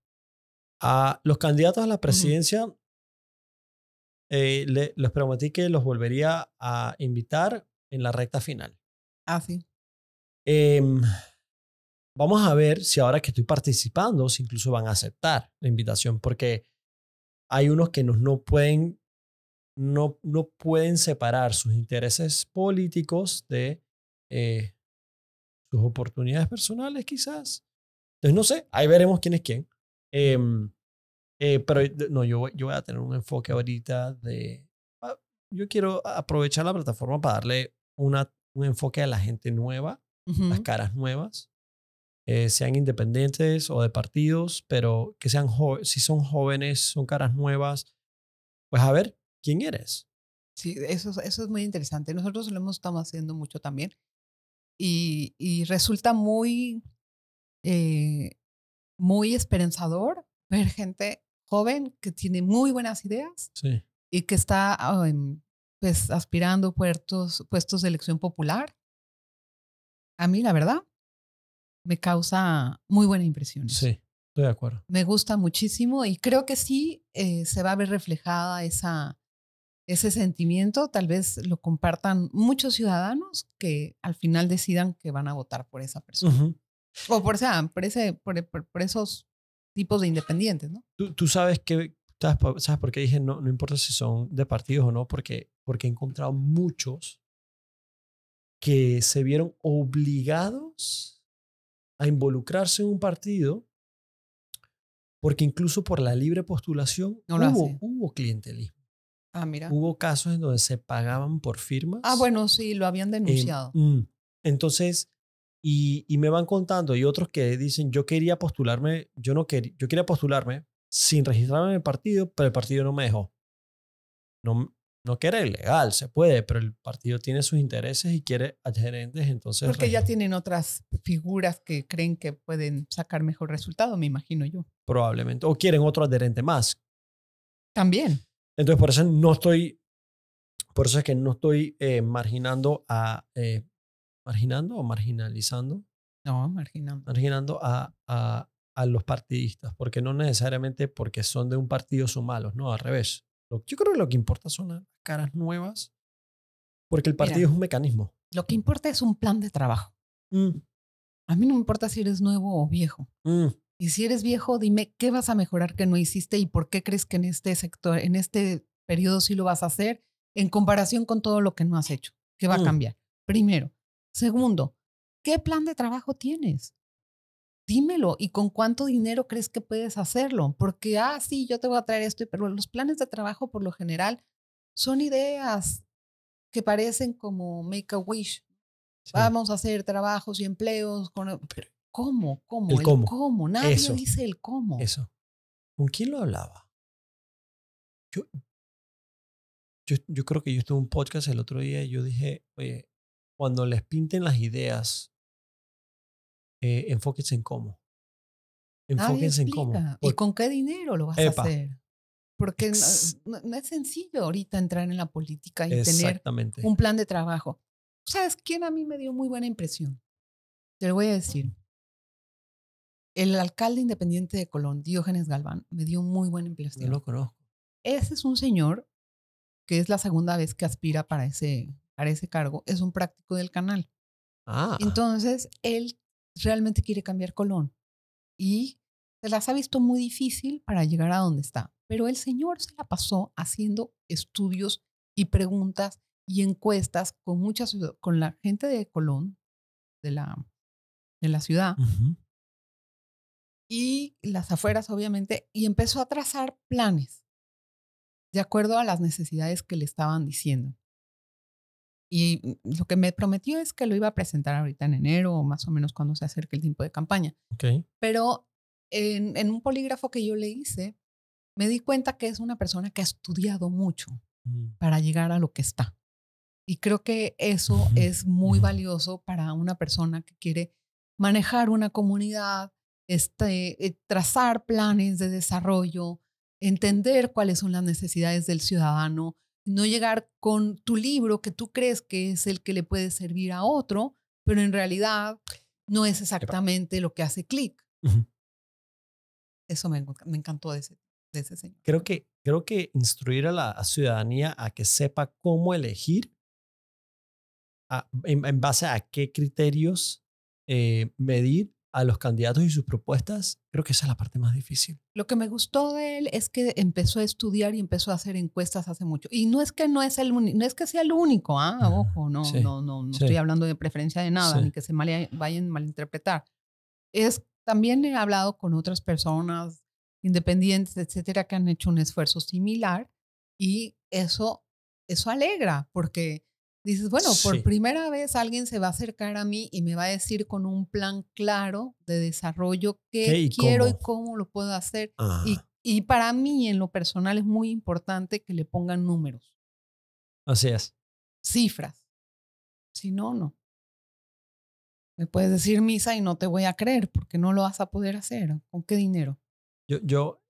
A los candidatos a la presidencia, eh, le- les prometí que los volvería a invitar en la recta final. Ah, sí. Em, vamos a ver si ahora que estoy participando, si incluso van a aceptar la invitación, porque hay unos que nos no pueden, no, no pueden separar sus intereses políticos de eh, sus oportunidades personales, quizás. Entonces, no sé, ahí veremos quién es quién. Em, eh, pero no, yo, yo voy a tener un enfoque ahorita de... ah, Yo quiero aprovechar la plataforma para darle una, un enfoque a la gente nueva las Ujú. caras nuevas, eh, sean independientes o de partidos, pero que sean si son jóvenes, son caras nuevas, pues a ver quién eres. Sí, eso, es- eso es muy interesante. Nosotros lo hemos estado haciendo mucho también. Y, y resulta muy, eh, muy esperanzador ver gente joven que tiene muy buenas ideas Sí. y que está ah, pues, aspirando puestos, puestos de elección popular. A mí, la verdad, me causa muy buena impresión. Sí, estoy de acuerdo. Me gusta muchísimo y creo que sí eh, se va a ver reflejada esa, ese sentimiento. Tal vez lo compartan muchos ciudadanos que al final decidan que van a votar por esa persona. O por, sea, por, ese, por, por- por esos tipos de independientes, ¿no? tú, tú sabes que, ¿sabes por, sabes por qué dije no, no importa si son de partidos o no? Porque, porque he encontrado muchos que se vieron obligados a involucrarse en un partido porque incluso por la libre postulación No hubo, hubo clientelismo. Ah, mira. Hubo casos en donde se pagaban por firmas. Ah, bueno, sí, lo habían denunciado. mm, entonces, y, y me van contando, y otros que dicen, yo quería postularme, yo no quería, yo quería postularme sin registrarme en el partido, pero el partido no me dejó. No, no que era ilegal, se puede, pero el partido tiene sus intereses y quiere adherentes, entonces... Porque ya tienen otras figuras que creen que pueden sacar mejor resultado, me imagino yo. Probablemente. O quieren otro adherente más. También. Entonces, por eso no estoy, por eso es que no estoy eh, marginando a, eh, marginando o marginalizando, No, marginando. marginando a, a, a los partidistas, porque no necesariamente porque son de un partido son malos, no, al revés. Lo- yo creo que lo que importa son las caras nuevas, porque el partido Mira. es un mecanismo. Lo que importa es un plan de trabajo. Mm, A mí no me importa si eres nuevo o viejo. mm, Y si eres viejo, dime qué vas a mejorar que no hiciste y por qué crees que en este sector, en este periodo sí lo vas a hacer en comparación con todo lo que no has hecho. ¿Qué va a Mm. cambiar? Primero. Segundo, ¿qué plan de trabajo tienes? Dímelo y con cuánto dinero crees que puedes hacerlo. Porque, ah, sí, yo te voy a traer esto, pero los planes de trabajo por lo general son ideas que parecen como make a wish. sí. Vamos a hacer trabajos y empleos. Con... Pero, ¿Cómo? ¿Cómo? El cómo. Nadie Eso. dice el cómo. Eso. ¿Con quién lo hablaba? Yo, yo, yo creo que yo estuve en un podcast el otro día y yo dije, oye, cuando les pinten las ideas, eh, enfóquense en cómo. Enfóquense en cómo. ¿Y con qué dinero lo vas Epa. a hacer? Porque no, no- es sencillo ahorita entrar en la política y tener un plan de trabajo. ¿Sabes quién a mí me dio muy buena impresión? Te lo voy a decir. El alcalde independiente de Colón, Diógenes Galván, me dio muy buena impresión. lo conozco. Ese es un señor que es la segunda vez que aspira para ese, ese cargo. Es un práctico del canal. Ah, Entonces, él realmente quiere cambiar Colón y se las ha visto muy difícil para llegar a donde está. Pero el señor se la pasó haciendo estudios y preguntas y encuestas con muchas con la gente de Colón, de la, de la ciudad y las afueras, obviamente, y empezó a trazar planes de acuerdo a las necesidades que le estaban diciendo. Y lo que me prometió es que lo iba a presentar ahorita en enero o más o menos cuando se acerque el tiempo de campaña. Ok. Pero en, en un polígrafo que yo le hice, me di cuenta que es una persona que ha estudiado mucho Mm. para llegar a lo que está. Y creo que eso es muy valioso para una persona que quiere manejar una comunidad, este, eh, trazar planes de desarrollo, entender cuáles son las necesidades del ciudadano, no llegar con tu libro que tú crees que es el que le puede servir a otro, pero en realidad no es exactamente lo que hace clic. Eso me, me encantó de ese, de ese señor. Creo que, creo que instruir a la a ciudadanía a que sepa cómo elegir, a- en, en base a qué criterios eh, medir a los candidatos y sus propuestas, creo que esa es la parte más difícil. Lo que me gustó de él es que empezó a estudiar y empezó a hacer encuestas hace mucho. Y no es que no es el no es que sea el único, ah, Ajá, ojo, no, sí, no, no, no sí. estoy hablando de preferencia de nada, Sí. ni que se mal- vayan a malinterpretar. Es también he hablado con otras personas independientes, etcétera, que han hecho un esfuerzo similar y eso eso alegra porque dices, bueno, por Sí. primera vez alguien se va a acercar a mí y me va a decir con un plan claro de desarrollo qué, ¿Qué y quiero y cómo? cómo lo puedo hacer. Ah, Y, y para mí, en lo personal, es muy importante que le pongan números, así es. cifras. Si no, no. Me puedes decir misa y no te voy a creer porque no lo vas a poder hacer. ¿Con qué dinero? Yo, yo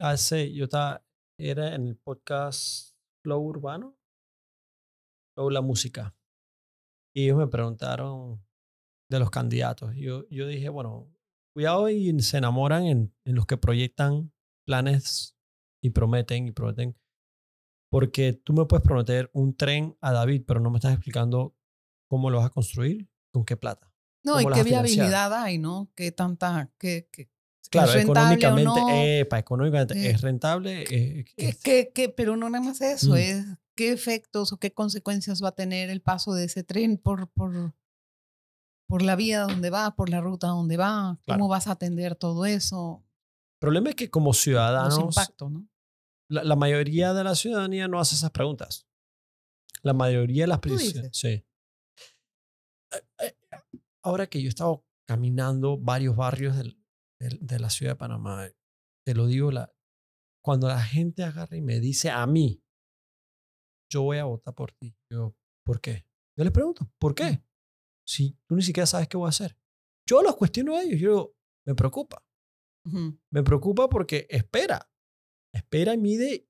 hace, yo estaba, era en el podcast Flow Urbano, Flow La Música, y ellos me preguntaron de los candidatos. Yo, yo dije, bueno, cuidado y se enamoran en, en los que proyectan planes y prometen y prometen, porque tú me puedes prometer un tren a David, pero no me estás explicando cómo lo vas a construir, con qué plata. No, y ¿Cómo lo qué viabilidad hay, ¿no? Qué tanta, qué, qué, Claro, es rentable o económicamente, no. epa, económicamente es rentable. eh, ¿Qué- es- qué- qué? pero no nada más eso, Mm. es qué efectos o qué consecuencias va a tener el paso de ese tren por, por, por la vía donde va, por la ruta donde va, cómo Claro. vas a atender todo eso, El problema es que como ciudadanos, impactos, ¿no? la, la mayoría de la ciudadanía no hace esas preguntas. La mayoría de las ¿Tú peticiones. dices? Sí. Eh, eh, Ahora que yo he estado caminando varios barrios del- del- de la ciudad de Panamá, te lo digo, la, cuando la gente agarra y me dice a mí, yo voy a votar por ti, yo, ¿por qué? Yo les pregunto, ¿por qué? Si tú ni siquiera sabes qué voy a hacer. Yo los cuestiono a ellos, yo digo, me preocupa. Ujú. Me preocupa porque espera. espera y mide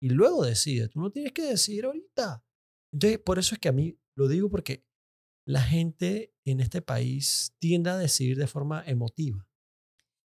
y luego decide. Tú no tienes que decidir ahorita. Entonces, por eso es que a mí lo digo porque la gente en este país tiende a decidir de forma emotiva.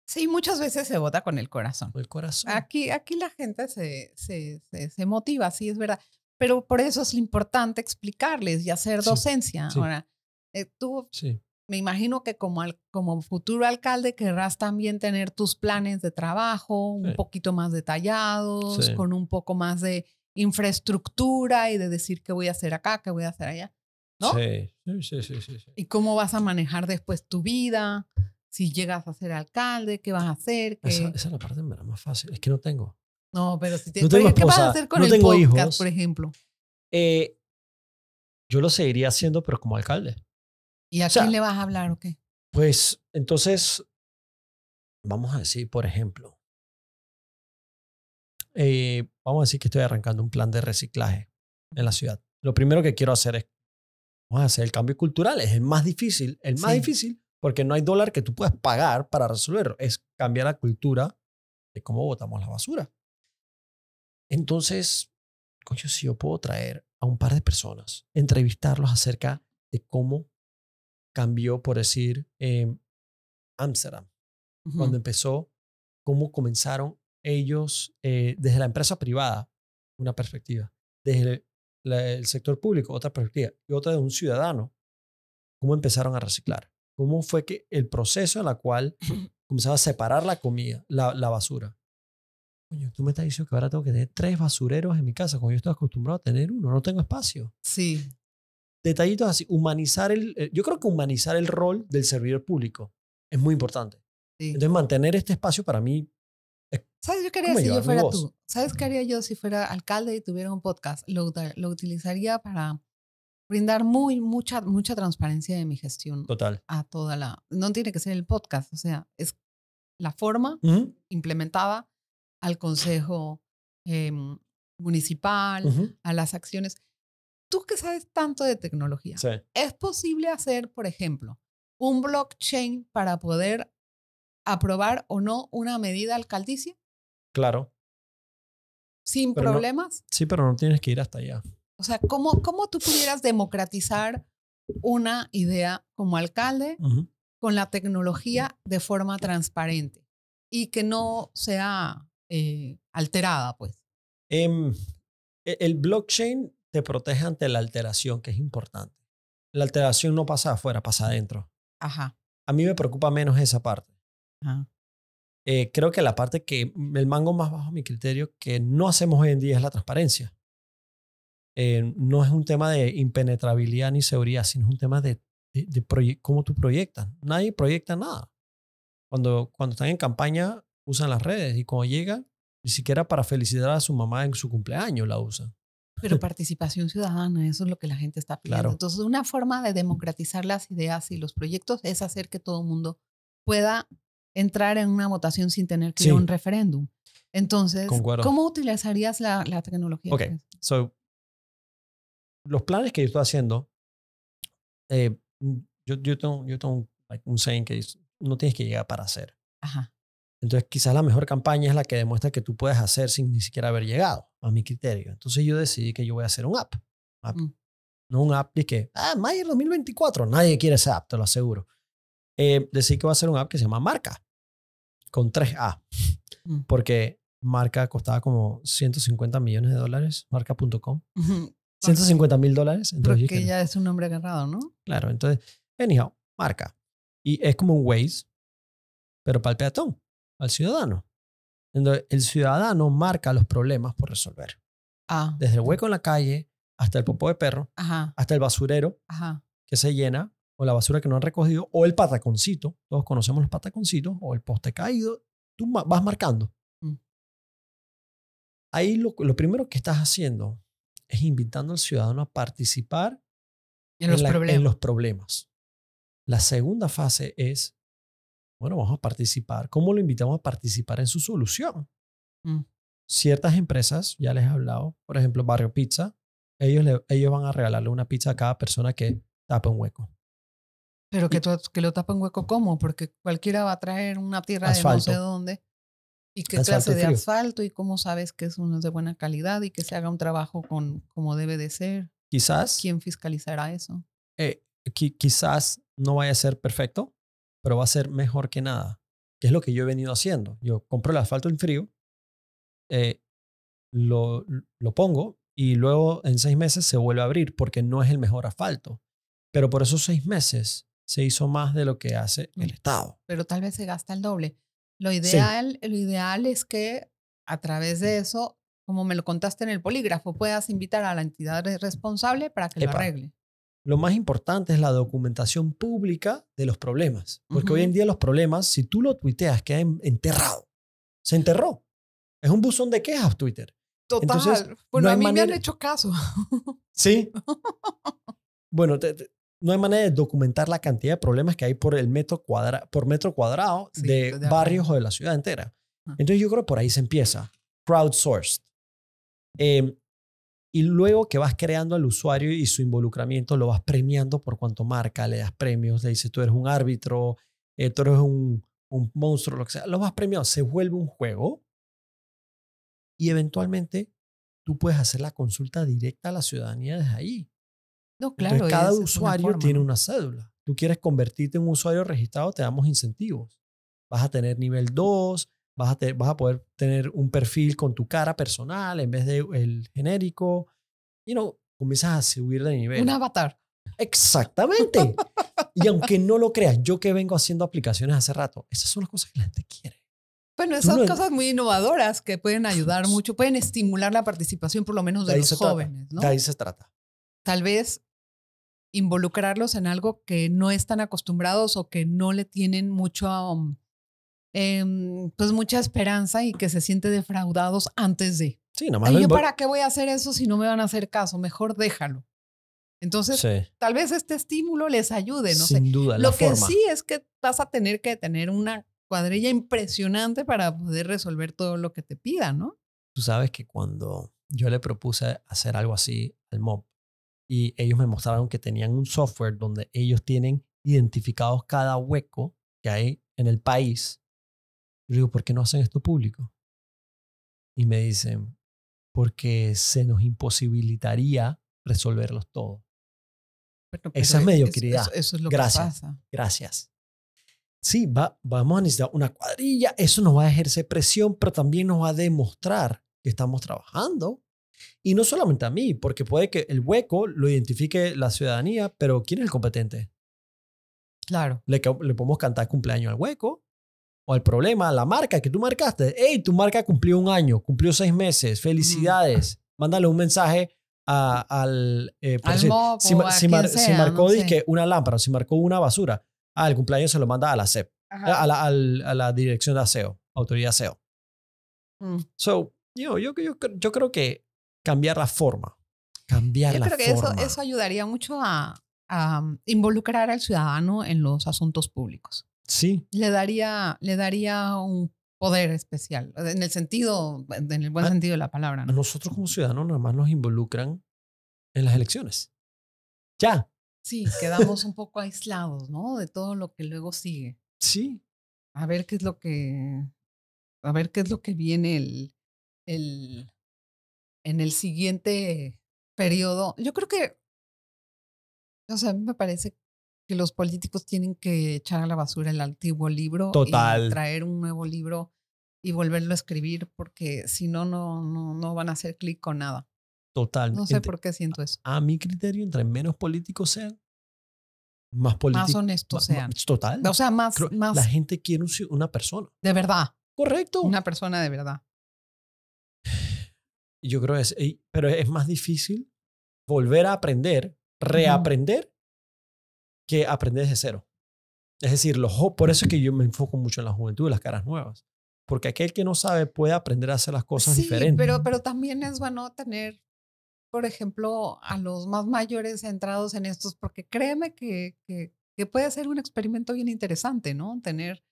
Sí, muchas veces se vota con el corazón. El corazón. Aquí, aquí la gente se, se, se, motiva, sí, es verdad. Pero por eso es importante explicarles y hacer docencia. Ahora, eh, tú sí me imagino que como, como futuro alcalde querrás también tener tus planes de trabajo un poquito más detallados, con un poco más de infraestructura y de decir qué voy a hacer acá, qué voy a hacer allá. ¿no? Sí, sí, sí, sí, ¿Y cómo vas a manejar después tu vida? Si llegas a ser alcalde, ¿qué vas a hacer? Esa, esa, es la parte más fácil. Es que no tengo. No, pero si te, no tengo ¿qué vas a hacer con el podcast, por ejemplo? Eh, yo lo seguiría haciendo, pero como alcalde. ¿Y a quién le vas a hablar o qué? Pues entonces, vamos a decir, por ejemplo, eh, vamos a decir que estoy arrancando un plan de reciclaje en la ciudad. Lo primero que quiero hacer es, vamos a hacer el cambio cultural. Es el más difícil, el más difícil, porque no hay dólar que tú puedas pagar para resolverlo. Es cambiar la cultura de cómo botamos la basura. Entonces, coño, si yo puedo traer a un par de personas, entrevistarlos acerca de cómo cambió, por decir, Amsterdam. Cuando empezó, cómo comenzaron ellos eh, desde la empresa privada, una perspectiva, desde el, sector público, otra perspectiva, y otra de un ciudadano, cómo empezaron a reciclar. Cómo fue que el proceso en el cual comenzaba a separar la comida, la, la basura. Coño, tú me estás diciendo que ahora tengo que tener tres basureros en mi casa, cuando yo estoy acostumbrado a tener uno, no tengo espacio. Sí detallitos así, humanizar el, eh, yo creo que humanizar el rol del servidor público es muy importante. Entonces mantener este espacio para mí ¿Sabes yo qué haría si yo fuera tú? ¿Sabes qué haría yo si fuera alcalde y tuviera un podcast? Lo, lo utilizaría para brindar muy, mucha, mucha transparencia de mi gestión. Total. A toda la... No tiene que ser el podcast, o sea, es la forma implementada al consejo em, municipal, a las acciones tú que sabes tanto de tecnología, ¿es posible hacer, por ejemplo, un blockchain para poder aprobar o no una medida alcaldicia? Claro. ¿Sin problemas? sí, pero no tienes que ir hasta allá. O sea, ¿cómo, cómo tú pudieras democratizar una idea como alcalde con la tecnología de forma transparente y que no sea eh, alterada, pues? Em, e, el blockchain te protege ante la alteración, que es importante. La alteración no pasa afuera, pasa adentro. Ajá. A mí me preocupa menos esa parte. Eh, creo que la parte que el mango más bajo mi criterio que no hacemos hoy en día es la transparencia. Eh, no es un tema de impenetrabilidad ni seguridad, sino es un tema de, de, cómo tú proyectas. Nadie proyecta nada. Cuando, cuando están en campaña, usan las redes y cuando llegan, ni siquiera para felicitar a su mamá en su cumpleaños la usan. Pero participación ciudadana, eso es lo que la gente está pidiendo. Entonces, una forma de democratizar las ideas y los proyectos es hacer que todo el mundo pueda entrar en una votación sin tener que ir a un referéndum. Entonces, ¿cómo utilizarías la, la tecnología? Ok, so, los planes que yo estoy haciendo, eh, yo, yo tengo, yo tengo un saying que dice, no tienes que llegar para hacer. Ajá. Entonces, quizás la mejor campaña es la que demuestra que tú puedes hacer sin ni siquiera haber llegado, a mi criterio. Entonces, yo decidí que yo voy a hacer un app. Mm. No un app de que, ah, Mayer 2024. Nadie quiere ese app, te lo aseguro. Eh, decidí que voy a hacer un app que se llama Marca, con 3A. Mm. Porque Marca costaba como 150 millones de dólares, marca.com. 150 mil dólares. Porque ya es un nombre agarrado, ¿no? Claro, entonces, anyhow, Marca. Y es como un Waze, pero para el peatón al ciudadano. Entonces, el ciudadano marca los problemas por resolver. Ah. Desde el hueco en la calle hasta el popó de perro, hasta el basurero que se llena, o la basura que no han recogido, o el pataconcito. Todos conocemos los pataconcitos, o el poste caído. Tú vas marcando. Mm. Ahí lo, primero que estás haciendo es invitando al ciudadano a participar en los, en los problemas. La segunda fase es bueno, vamos a participar. ¿Cómo lo invitamos a participar en su solución? Mm. Ciertas empresas, ya les he hablado, por ejemplo, Barrio Pizza, ellos, ellos van a regalarle una pizza a cada persona que tape un hueco. Pero que, que lo tapa un hueco, ¿cómo? Porque cualquiera va a traer una tierra de no sé dónde. ¿Y qué clase de asfalto y cómo sabes que es uno de buena calidad y que se haga un trabajo con como debe de ser? Quizás. ¿Quién fiscalizará eso? Eh, quizás no vaya a ser perfecto, pero va a ser mejor que nada, que es lo que yo he venido haciendo. Yo compro el asfalto en frío, eh, lo, lo pongo y luego en seis meses se vuelve a abrir porque no es el mejor asfalto. Pero por esos seis meses se hizo más de lo que hace el Estado. Pero tal vez se gasta el doble. Lo ideal, lo ideal es que a través de eso, como me lo contaste en el polígrafo, puedas invitar a la entidad responsable para que lo arregle. Lo más importante es la documentación pública de los problemas. Porque hoy en día los problemas, si tú lo tuiteas, queda enterrado. Se enterró. Es un buzón de quejas Twitter. Total. bueno, a mí me han hecho caso. Sí. bueno, no hay manera de documentar la cantidad de problemas que hay por, el metro, cuadra, por metro cuadrado de, barrios o de la ciudad entera. Entonces yo creo que por ahí se empieza. Crowdsourced. Em, y luego que vas creando al usuario y su involucramiento, lo vas premiando por cuanto marca, le das premios, le dices tú eres un árbitro, eh, tú eres un, un monstruo, lo que sea. Lo vas premiando, se vuelve un juego y eventualmente tú puedes hacer la consulta directa a la ciudadanía desde ahí. No, claro. cada usuario tiene una cédula. Tú quieres convertirte en un usuario registrado, te damos incentivos. Vas a tener nivel 2, vas a, vas a poder tener un perfil con tu cara personal en vez de el genérico. Y no, comienzas a subir de nivel. Un avatar. Exactamente. y aunque no lo creas, yo que vengo haciendo aplicaciones hace rato, esas son las cosas que la gente quiere. Bueno, esas cosas muy innovadoras que pueden ayudar mucho, pueden estimular la participación por lo menos de, los jóvenes. ¿no? De ahí se trata. Tal vez involucrarlos en algo que no están acostumbrados o que no le tienen mucho, um, em, pues mucha esperanza y que se sienten defraudados antes de. Sí, nada más. ¿Yo para qué voy a hacer eso si no me van a hacer caso? Mejor déjalo. Entonces, tal vez este estímulo les ayude, no Sin duda. Lo que sí es que vas a tener que tener una cuadrilla impresionante para poder resolver todo lo que te pidan, ¿no? Tú sabes que cuando yo le propuse hacer algo así al MOB, y ellos me mostraron que tenían un software donde ellos tienen identificados cada hueco que hay en el país. Yo digo, ¿por qué no hacen esto público? Y me dicen, porque se nos imposibilitaría resolverlos todos. Esa es mediocridad. Eso, es lo Gracias. que pasa. Gracias. Sí, va, vamos a necesitar una cuadrilla. Eso nos va a ejercer presión, pero también nos va a demostrar que estamos trabajando y no solamente a mí, porque puede que el hueco lo identifique la ciudadanía, pero ¿quién es el competente? Claro. Le, le podemos cantar cumpleaños al hueco o al problema, a la marca que tú marcaste. Hey, tu marca cumplió un año, cumplió seis meses, felicidades. Mándale un mensaje a, al... Eh, si, si, marcó una lámpara, si marcó una basura, ah, el cumpleaños se lo manda a la CEP, a la, a la, dirección de aseo, autoridad aseo. Mm. So, yo, yo, yo creo que cambiar la forma. Cambiar Yo la creo que Eso, eso ayudaría mucho a, a, involucrar al ciudadano en los asuntos públicos. Sí. Le daría, le daría un poder especial, en el sentido, en el buen sentido de la palabra. A nosotros como ciudadanos nada más nos involucran en las elecciones. Ya. Sí, quedamos un poco aislados, ¿no? De todo lo que luego sigue. Sí. A ver qué es lo que, a ver qué es lo que viene el, el, en el siguiente periodo. Yo creo que, o sea, me parece que los políticos tienen que echar a la basura el antiguo libro Total. y traer un nuevo libro y volverlo a escribir porque si no, no, no, van a hacer clic con nada. Total. No sé por qué siento eso. A mi criterio, entre menos políticos sean, más políticos. Más honestos sean. Total. O sea, más, más. La gente quiere una persona. De verdad. Correcto. Una persona de verdad. Yo creo que es, pero es más difícil volver a aprender, reaprender, que aprender desde cero. Es decir, los, por eso es que yo me enfoco mucho en la juventud y las caras nuevas. Porque aquel que no sabe puede aprender a hacer las cosas sí, diferentes. Pero, pero también es bueno tener, por ejemplo, a los más mayores centrados en estos, porque créeme que, que, que puede ser un experimento bien interesante, ¿no? Tener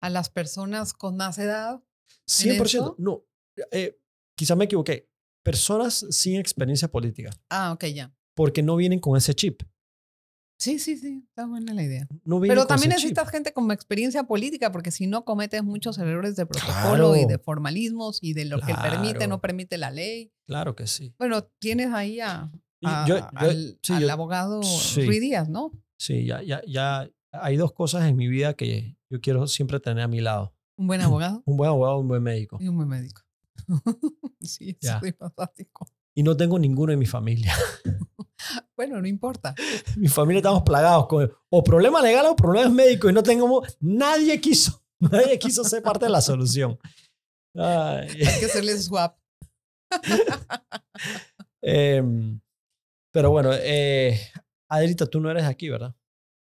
a las personas con más edad. 100%. No, eh, quizá me equivoqué personas sin experiencia política. Ah, ok, ya. Porque no vienen con ese chip. Sí, sí, sí, está buena la idea. No Pero también necesitas gente con experiencia política, porque si no cometes muchos errores de protocolo y de Claro. formalismos y de lo que permite, Claro. no permite la ley. Claro que sí. Bueno, tienes ahí a, a- yo- yo- al, sí, al yo- abogado sí. Ruiz Díaz, ¿no? Sí, ya, ya, ya hay dos cosas en mi vida que yo quiero siempre tener a mi lado. Un buen abogado Un buen abogado, un buen médico. y un buen médico. sí, eso es fantástico. Y no tengo ninguno en mi familia. Bueno, no importa. mi familia estamos plagados con o problemas legales o problemas médicos y no tengo... Nadie quiso. Nadie quiso ser parte de la solución. Ay. Hay que hacerle swap. Em, pero bueno, eh, Adelita, tú no eres aquí, ¿verdad?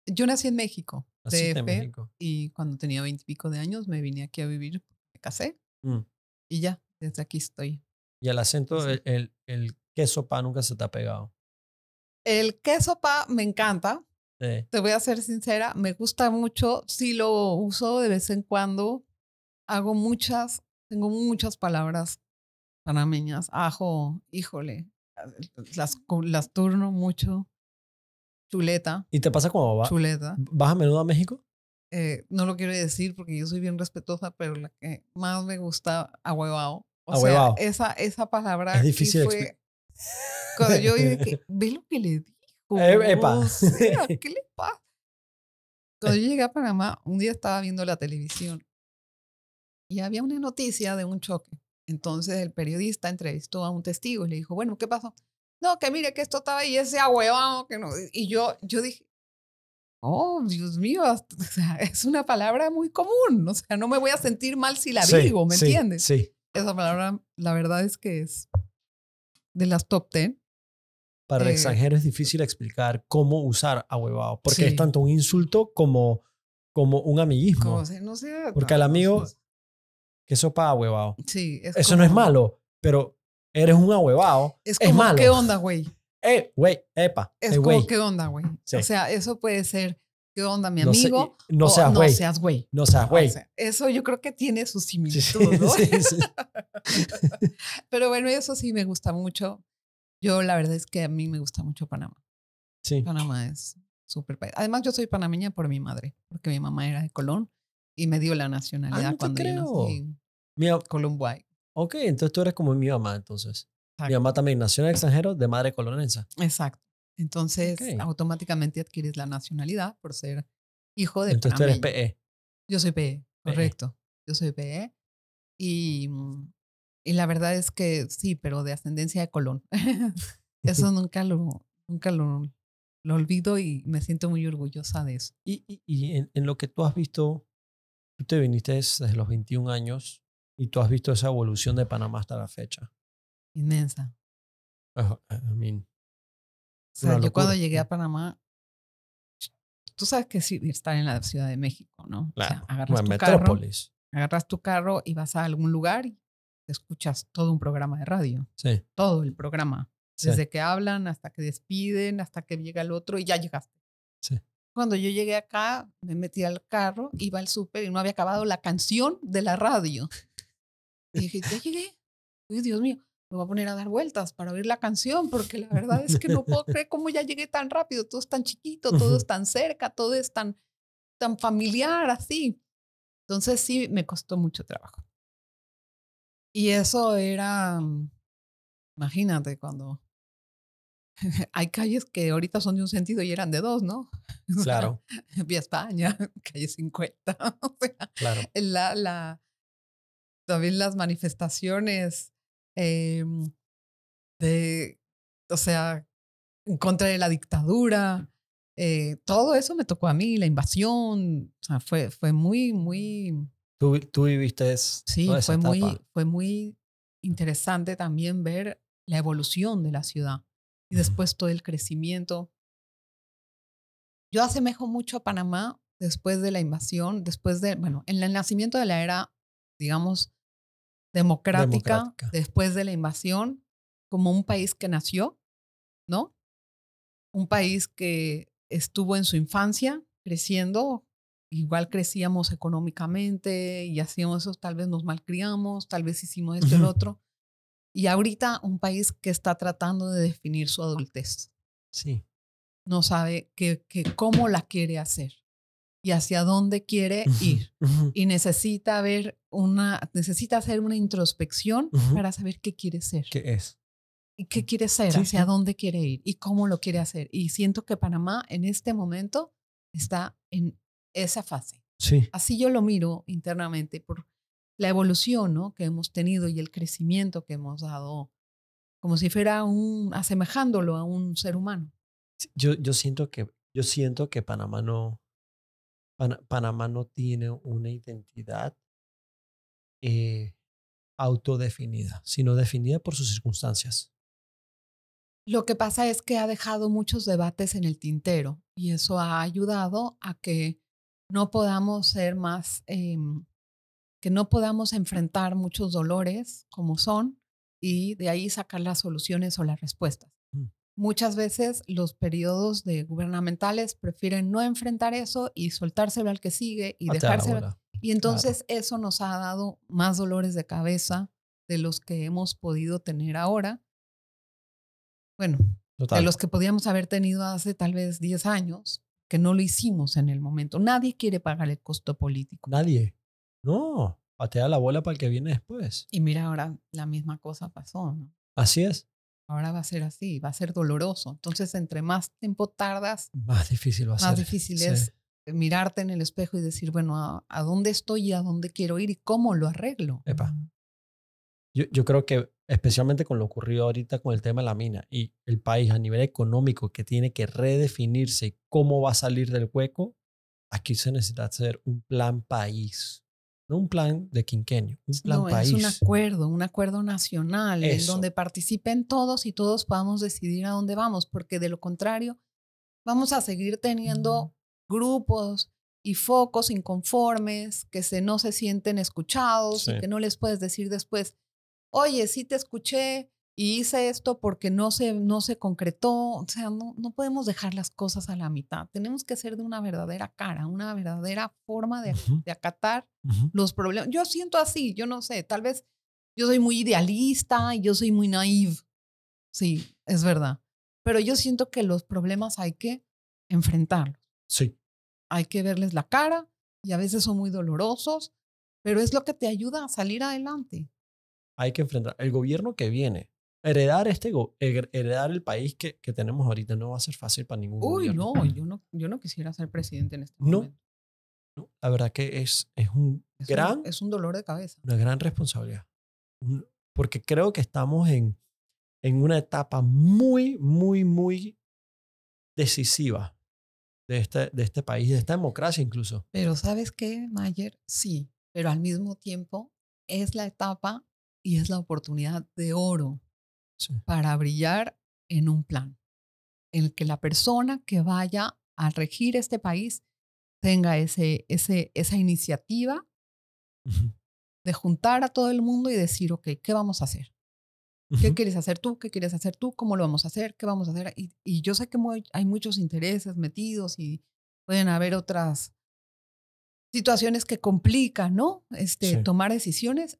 Yo nací en México, Naciste en DF, México. y cuando tenía veintipico de años me vine aquí a vivir, me casé Mm. y ya, desde aquí estoy. Y el acento, Sí. el, el, el queso pa nunca se te ha pegado. El queso pa me encanta, Sí. te voy a ser sincera, me gusta mucho, sí lo uso de vez en cuando, hago muchas, tengo muchas palabras panameñas, ajo, híjole, las, las turno mucho, chuleta, ¿Y te pasa cuando va- chuleta. vas a menudo a México? eh, no lo quiero decir porque yo soy bien respetuosa, pero la que más me gusta, ahuevado. O sea, esa, esa palabra Es difícil fue... Cuando yo dije, ve lo que le dijo. Eh, epa. o sea, ¿qué le pasa? Cuando yo llegué a Panamá, un día estaba viendo la televisión y había una noticia de un choque. Entonces el periodista entrevistó a un testigo y le dijo, bueno, ¿qué pasó? No, que mire que esto estaba ahí, ese ahuevado, que no. Y yo, yo dije, oh, Dios mío, o sea, es una palabra muy común. O sea, no me voy a sentir mal si la Sí, digo, ¿me sí, entiendes? Sí. Esa palabra, la verdad es que es de las top 10. Para el Eh, extranjero es difícil explicar cómo usar ahuevado, porque es Sí. tanto un insulto como, como un amiguismo. Como si no sea. Porque al amigo- no sé. Queso pa ahuevado. Sí, es Eso no es como- malo, pero eres un ahuevado. Es Es, como, malo. ¿qué onda, güey? Eh, güey, epa. Es eh, como, güey. ¿qué onda, güey? Sí. O sea, eso puede ser, ¿qué onda, mi amigo? no No güey. seas güey. No seas güey. O sea, eso yo creo que tiene su similitud, ¿no? sí, sí. Pero bueno, eso sí me gusta mucho. Yo la verdad es que a mí me gusta mucho Panamá. Sí. Panamá es súper país. Además, yo soy panameña por mi madre, porque mi mamá era de Colón y me dio la nacionalidad Ah, no cuando yo creo. nací en Mira, Colombo. ahí. ok, entonces tú eres como mi mamá, entonces. Mi mamá también nació en el extranjero de madre colonense. Exacto. Entonces, automáticamente adquieres la nacionalidad por ser hijo de Entonces tú eres panameño. PE. Yo soy PE, PE. correcto. Yo soy PE. Y, mm, y la verdad es que sí, pero de ascendencia de Colón. eso nunca lo, nunca lo, lo olvido y me siento muy orgullosa de eso. Y, y, y en, en lo que tú has visto, tú te viniste desde los 21 años y tú has visto esa evolución de Panamá hasta la fecha. Inmensa. I mean, O sea, yo cuando llegué a Panamá, tú sabes que sí, estar en la Ciudad de México, ¿no? O claro, sea, agarras tu carro, metrópolis. agarras tu carro y vas a algún lugar y escuchas todo un programa de radio, Sí, todo el programa, sí. desde que hablan hasta que despiden, hasta que llega el otro y ya llegaste. Sí. Cuando yo llegué acá, me metí al carro, iba al súper y no había acabado la canción de la radio. Y dije, ya llegué. Uy, Dios mío, me voy a poner a dar vueltas para oír la canción, porque la verdad es que no puedo creer cómo ya llegué tan rápido. Todo es tan chiquito, todo es tan cerca, todo es tan, tan familiar, así. Entonces sí, me costó mucho trabajo. Y eso era, mm, imagínate, cuando hay calles que ahorita son de un sentido y eran de dos, ¿no? Claro, Vía España, calle 50. O sea, claro. la, la, también las manifestaciones em, de, o sea, en contra de la dictadura. eh, todo eso me tocó a mí, la invasión. O sea, fue, fue muy, muy, Tú, tú viviste es- sí, toda esa fue muy, fue muy interesante también ver la evolución de la ciudad y después todo el crecimiento. Yo asemejo mucho a Panamá después de la invasión, después de, bueno, en el nacimiento de la era, digamos, democrática, Democrática. después de la invasión, como un país que nació, ¿no? Un país que estuvo en su infancia creciendo, igual crecíamos económicamente y hacíamos eso, tal vez nos malcriamos, tal vez hicimos esto y lo otro. Y ahorita un país que está tratando de definir su adultez. Sí. no sabe que, que cómo la quiere hacer y hacia dónde quiere ir. Y necesita ver una, necesita hacer una introspección para saber qué quiere ser. ¿Qué es? y qué quiere ser, Sí, hacia sí. dónde quiere ir y cómo lo quiere hacer. Y siento que Panamá en este momento está en esa fase. Sí. Así yo lo miro internamente por la evolución ¿no? que hemos tenido y el crecimiento que hemos dado, como si fuera un, asemejándolo a un ser humano. Yo, yo siento que yo siento que Panamá no Pana- Panamá no tiene una identidad eh, autodefinida, sino definida por sus circunstancias. Lo que pasa es que ha dejado muchos debates en el tintero y eso ha ayudado a que no podamos ser más, em, que no podamos enfrentar muchos dolores como son y de ahí sacar las soluciones o las respuestas. Muchas veces los periodos de gubernamentales prefieren no enfrentar eso y soltárselo al que sigue y dejárselo. Y entonces eso nos ha dado más dolores de cabeza de los que hemos podido tener ahora. Bueno, Total. de los que podíamos haber tenido hace tal vez 10 años, que no lo hicimos en el momento. Nadie quiere pagar el costo político. Nadie. No. Patea la bola para el que viene después. Y mira, ahora la misma cosa pasó, ¿no? Así es. Ahora va a ser así, va a ser doloroso. Entonces, entre más tiempo tardas, Más difícil va a ser. más difícil Sí. es mirarte en el espejo y decir, bueno, ¿a, a dónde estoy y a dónde quiero ir y cómo lo arreglo? Epa. Yo, yo creo que especialmente con lo ocurrido ahorita con el tema de la mina y el país a nivel económico que tiene que redefinirse cómo va a salir del hueco, aquí se necesita hacer un plan país, no un plan de quinquenio, un plan No, país. es un acuerdo, un acuerdo nacional en donde participen todos y todos podamos decidir a dónde vamos, porque de lo contrario vamos a seguir teniendo grupos y focos inconformes que se, no se sienten escuchados Sí. y que no les puedes decir después, oye, sí te escuché y hice esto porque no se, no se concretó. O sea, no, no podemos dejar las cosas a la mitad. Tenemos que ser de una verdadera cara, una verdadera forma de, Ujú, de acatar ujú. los problemas. Yo siento así, yo no sé, tal vez yo soy muy idealista y yo soy muy naive. Sí, es verdad. Pero yo siento que los problemas hay que enfrentarlos, Sí, hay que verles la cara y a veces son muy dolorosos, pero es lo que te ayuda a salir adelante. hay que enfrentar. El gobierno que viene, heredar, este, heredar el país que, que tenemos ahorita no va a ser fácil para ningún Uy, gobierno. no, yo no, yo no quisiera ser presidente en este No, momento. No, La verdad que es, es un Es un- gran, es un dolor de cabeza. una gran responsabilidad. Un- porque creo que estamos en, en una etapa muy, muy, muy decisiva de este, de este país, de esta democracia incluso. Pero ¿sabes qué, Mayer? Sí, pero al mismo tiempo es la etapa y es la oportunidad de oro Sí. para brillar en un plan, en el que la persona que vaya a regir este país tenga ese, ese, esa iniciativa de juntar a todo el mundo y decir, ok, ¿qué vamos a hacer? ¿Qué quieres hacer tú? ¿Qué quieres hacer tú? ¿Cómo lo vamos a hacer? ¿Qué vamos a hacer? Y, y yo sé que muy- hay muchos intereses metidos y pueden haber otras situaciones que complican, ¿no? Este, Sí. Tomar decisiones,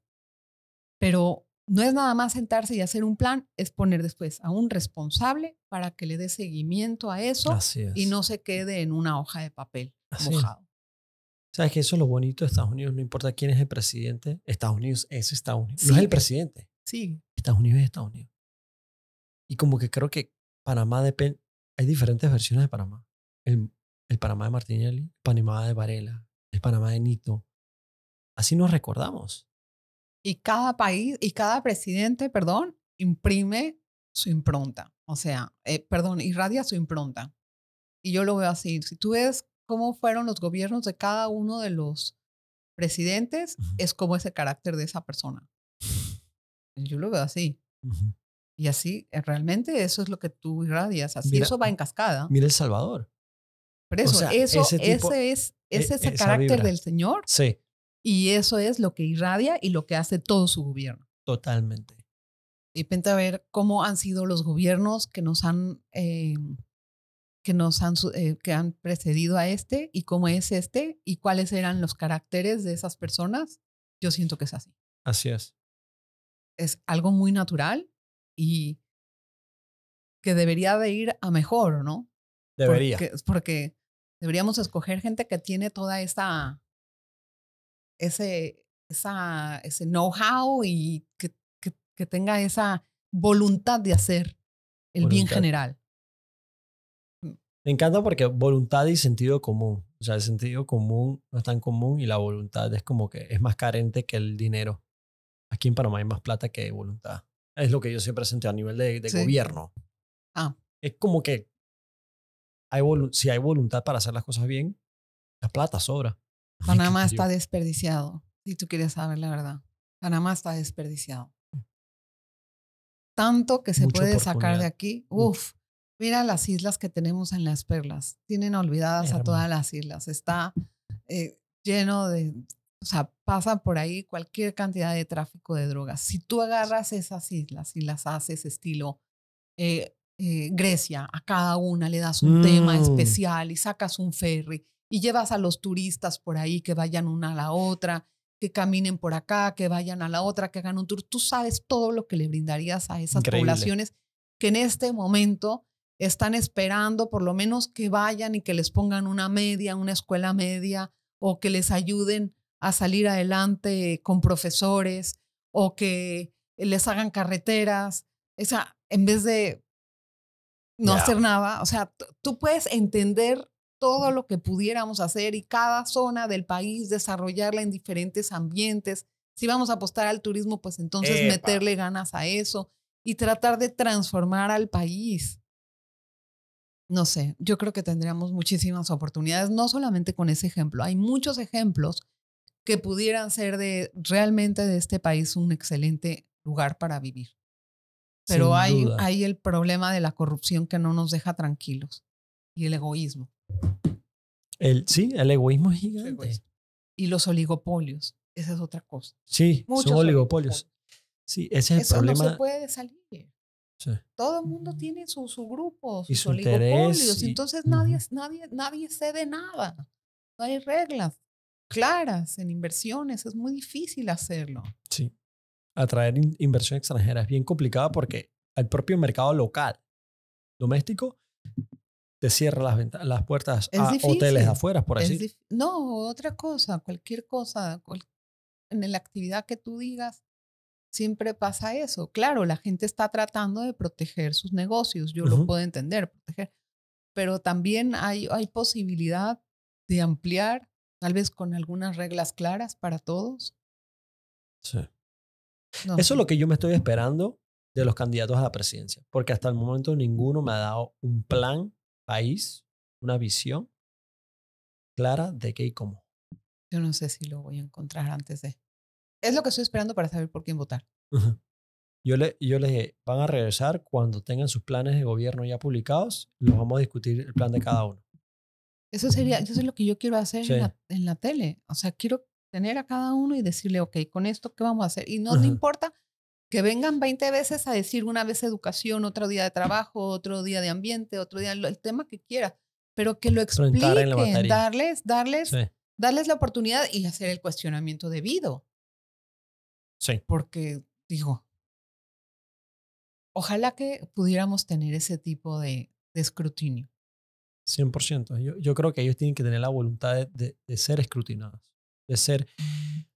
pero no es nada más sentarse y hacer un plan, es poner después a un responsable para que le dé seguimiento a eso es. y no se quede en una hoja de papel Así es. mojado. ¿Sabes que eso es lo bonito de Estados Unidos? No importa quién es el presidente, Estados Unidos es Estados Unidos. no es el presidente, Sí, Estados Unidos es Estados Unidos. Y como que creo que Panamá depende, hay diferentes versiones de Panamá. El, el Panamá de Martinelli, el Panamá de Varela, el Panamá de Nito. Así nos recordamos. Y cada país y cada presidente, perdón, imprime su impronta. O sea, eh, perdón, irradia su impronta. Y yo lo veo así. Si tú ves cómo fueron los gobiernos de cada uno de los presidentes, Ujú. es como ese carácter de esa persona. Yo lo veo así. Y así, eh, realmente eso es lo que tú irradias. Así Mira, eso va en cascada. Mira El Salvador. Por eso, sea, eso, ese tipo- ese es, e- es ese esa carácter vibra. del Señor Sí, y eso es lo que irradia y lo que hace todo su gobierno. totalmente. y pente a ver cómo han sido los gobiernos que nos han eh, que nos han eh, que han precedido a este y cómo es este y cuáles eran los caracteres de esas personas yo siento que es así Así es. es algo muy natural y que debería de ir a mejor no Debería. Porque, porque deberíamos escoger gente que tiene toda esta, ese, esa, ese know-how y que, que, que tenga esa voluntad de hacer el bien general. Me encanta porque voluntad y sentido común. O sea, el sentido común no es tan común y la voluntad es como que es más carente que el dinero. Aquí en Panamá hay más plata que voluntad. Es lo que yo siempre sentí a nivel de, de Sí. gobierno. Ah. Es como que hay si hay voluntad para hacer las cosas bien, la plata sobra. Panamá está desperdiciado, si tú quieres saber la verdad. Panamá está desperdiciado. Tanto que se puede sacar de aquí. Mucho. Uf, mira las islas que tenemos en las perlas. Tienen olvidadas a todas las islas. Está eh, lleno de, o sea, pasa por ahí cualquier cantidad de tráfico de drogas. Si tú agarras esas islas y las haces estilo eh, eh, Grecia, a cada una le das un tema Mm. especial y sacas un ferry y llevas a los turistas por ahí que vayan una a la otra, que caminen por acá, que vayan a la otra, que hagan un tour. Tú sabes todo lo que le brindarías a esas Increíble. poblaciones que en este momento están esperando por lo menos que vayan y que les pongan una media, una escuela media, o que les ayuden a salir adelante con profesores, o que les hagan carreteras. O sea, en vez de no hacer nada, o sea, tú puedes entender todo lo que pudiéramos hacer y cada zona del país desarrollarla en diferentes ambientes. Si vamos a apostar al turismo, pues entonces Epa. meterle ganas a eso y tratar de transformar al país. No sé, yo creo que tendríamos muchísimas oportunidades, no solamente con ese ejemplo, hay muchos ejemplos que pudieran ser de realmente de este país un excelente lugar para vivir. Pero hay, hay el problema de la corrupción que no nos deja tranquilos y el egoísmo El, sí, el egoísmo es gigante. egoísmo. y los oligopolios. Esa es otra cosa. Sí, Muchos son oligopolios. Sí, ese es el Eso problema. no se puede salir. Sí. Todo el mundo tiene su, su grupo, Y sus su interés oligopolios. y- Entonces nadie, Ujú. nadie, nadie cede nada. No hay reglas claras en inversiones. Es muy difícil hacerlo. Sí. Atraer in- inversión extranjera es bien complicado porque el propio mercado local, doméstico, te cierra las, venta- las puertas Es a difícil. hoteles afuera, por así no, otra cosa, cualquier cosa, cual- en la actividad que tú digas, siempre pasa eso. Claro, la gente está tratando de proteger sus negocios, yo lo puedo entender, proteger, pero también hay, hay posibilidad de ampliar, tal vez con algunas reglas claras para todos. Sí. No Eso es lo que yo me estoy esperando de los candidatos a la presidencia, porque hasta el momento ninguno me ha dado un plan país, una visión clara de qué y cómo. Yo no sé si lo voy a encontrar antes de... Es lo que estoy esperando para saber por quién votar. Yo le, yo le dije, van a regresar cuando tengan sus planes de gobierno ya publicados, los vamos a discutir el plan de cada uno. Eso sería, eso es lo que yo quiero hacer Sí. en, la, en la tele. O sea, quiero tener a cada uno y decirle, ok, con esto, ¿qué vamos a hacer? Y no Ajá. importa que vengan 20 veces a decir una vez educación, otro día de trabajo, otro día de ambiente, otro día el tema que quiera, pero que lo expliquen, darles, darles, Sí, darles la oportunidad y hacer el cuestionamiento debido. sí. Porque, digo, ojalá que pudiéramos tener ese tipo de, de escrutinio. 100%. Yo, yo creo que ellos tienen que tener la voluntad de, de- de ser escrutinados, de ser...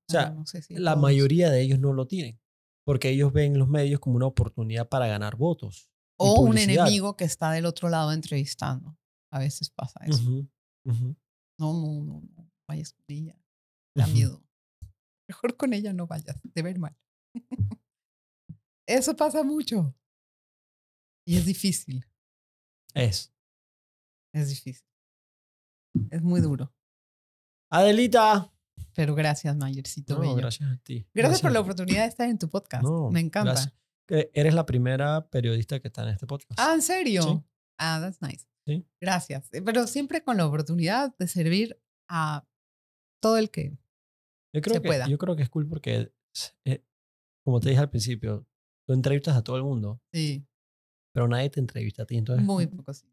O sea, no sé si la todos. mayoría de ellos no lo tienen, porque ellos ven los medios como una oportunidad para ganar votos. O un enemigo que está del otro lado entrevistando. A veces pasa eso. No, no, no, no vayas con ella. Da miedo. Mejor con ella no vayas, te ver mal. Eso pasa mucho. Y es difícil, Es. es difícil. Es muy duro. Adelita. Pero gracias, Mayercito No, Bello. gracias a ti. Gracias por la oportunidad de estar en tu podcast. No, Me encanta. gracias. Eres la primera periodista que está en este podcast. Ah, ¿en serio? Sí. Ah, that's nice. Sí. Gracias. Eh, Pero siempre con la oportunidad de servir a todo el que yo, creo se que, pueda. yo creo que es cool porque, eh, como te dije al principio, tú entrevistas a todo el mundo, sí, pero nadie te entrevista a ti. Entonces, muy poco sí.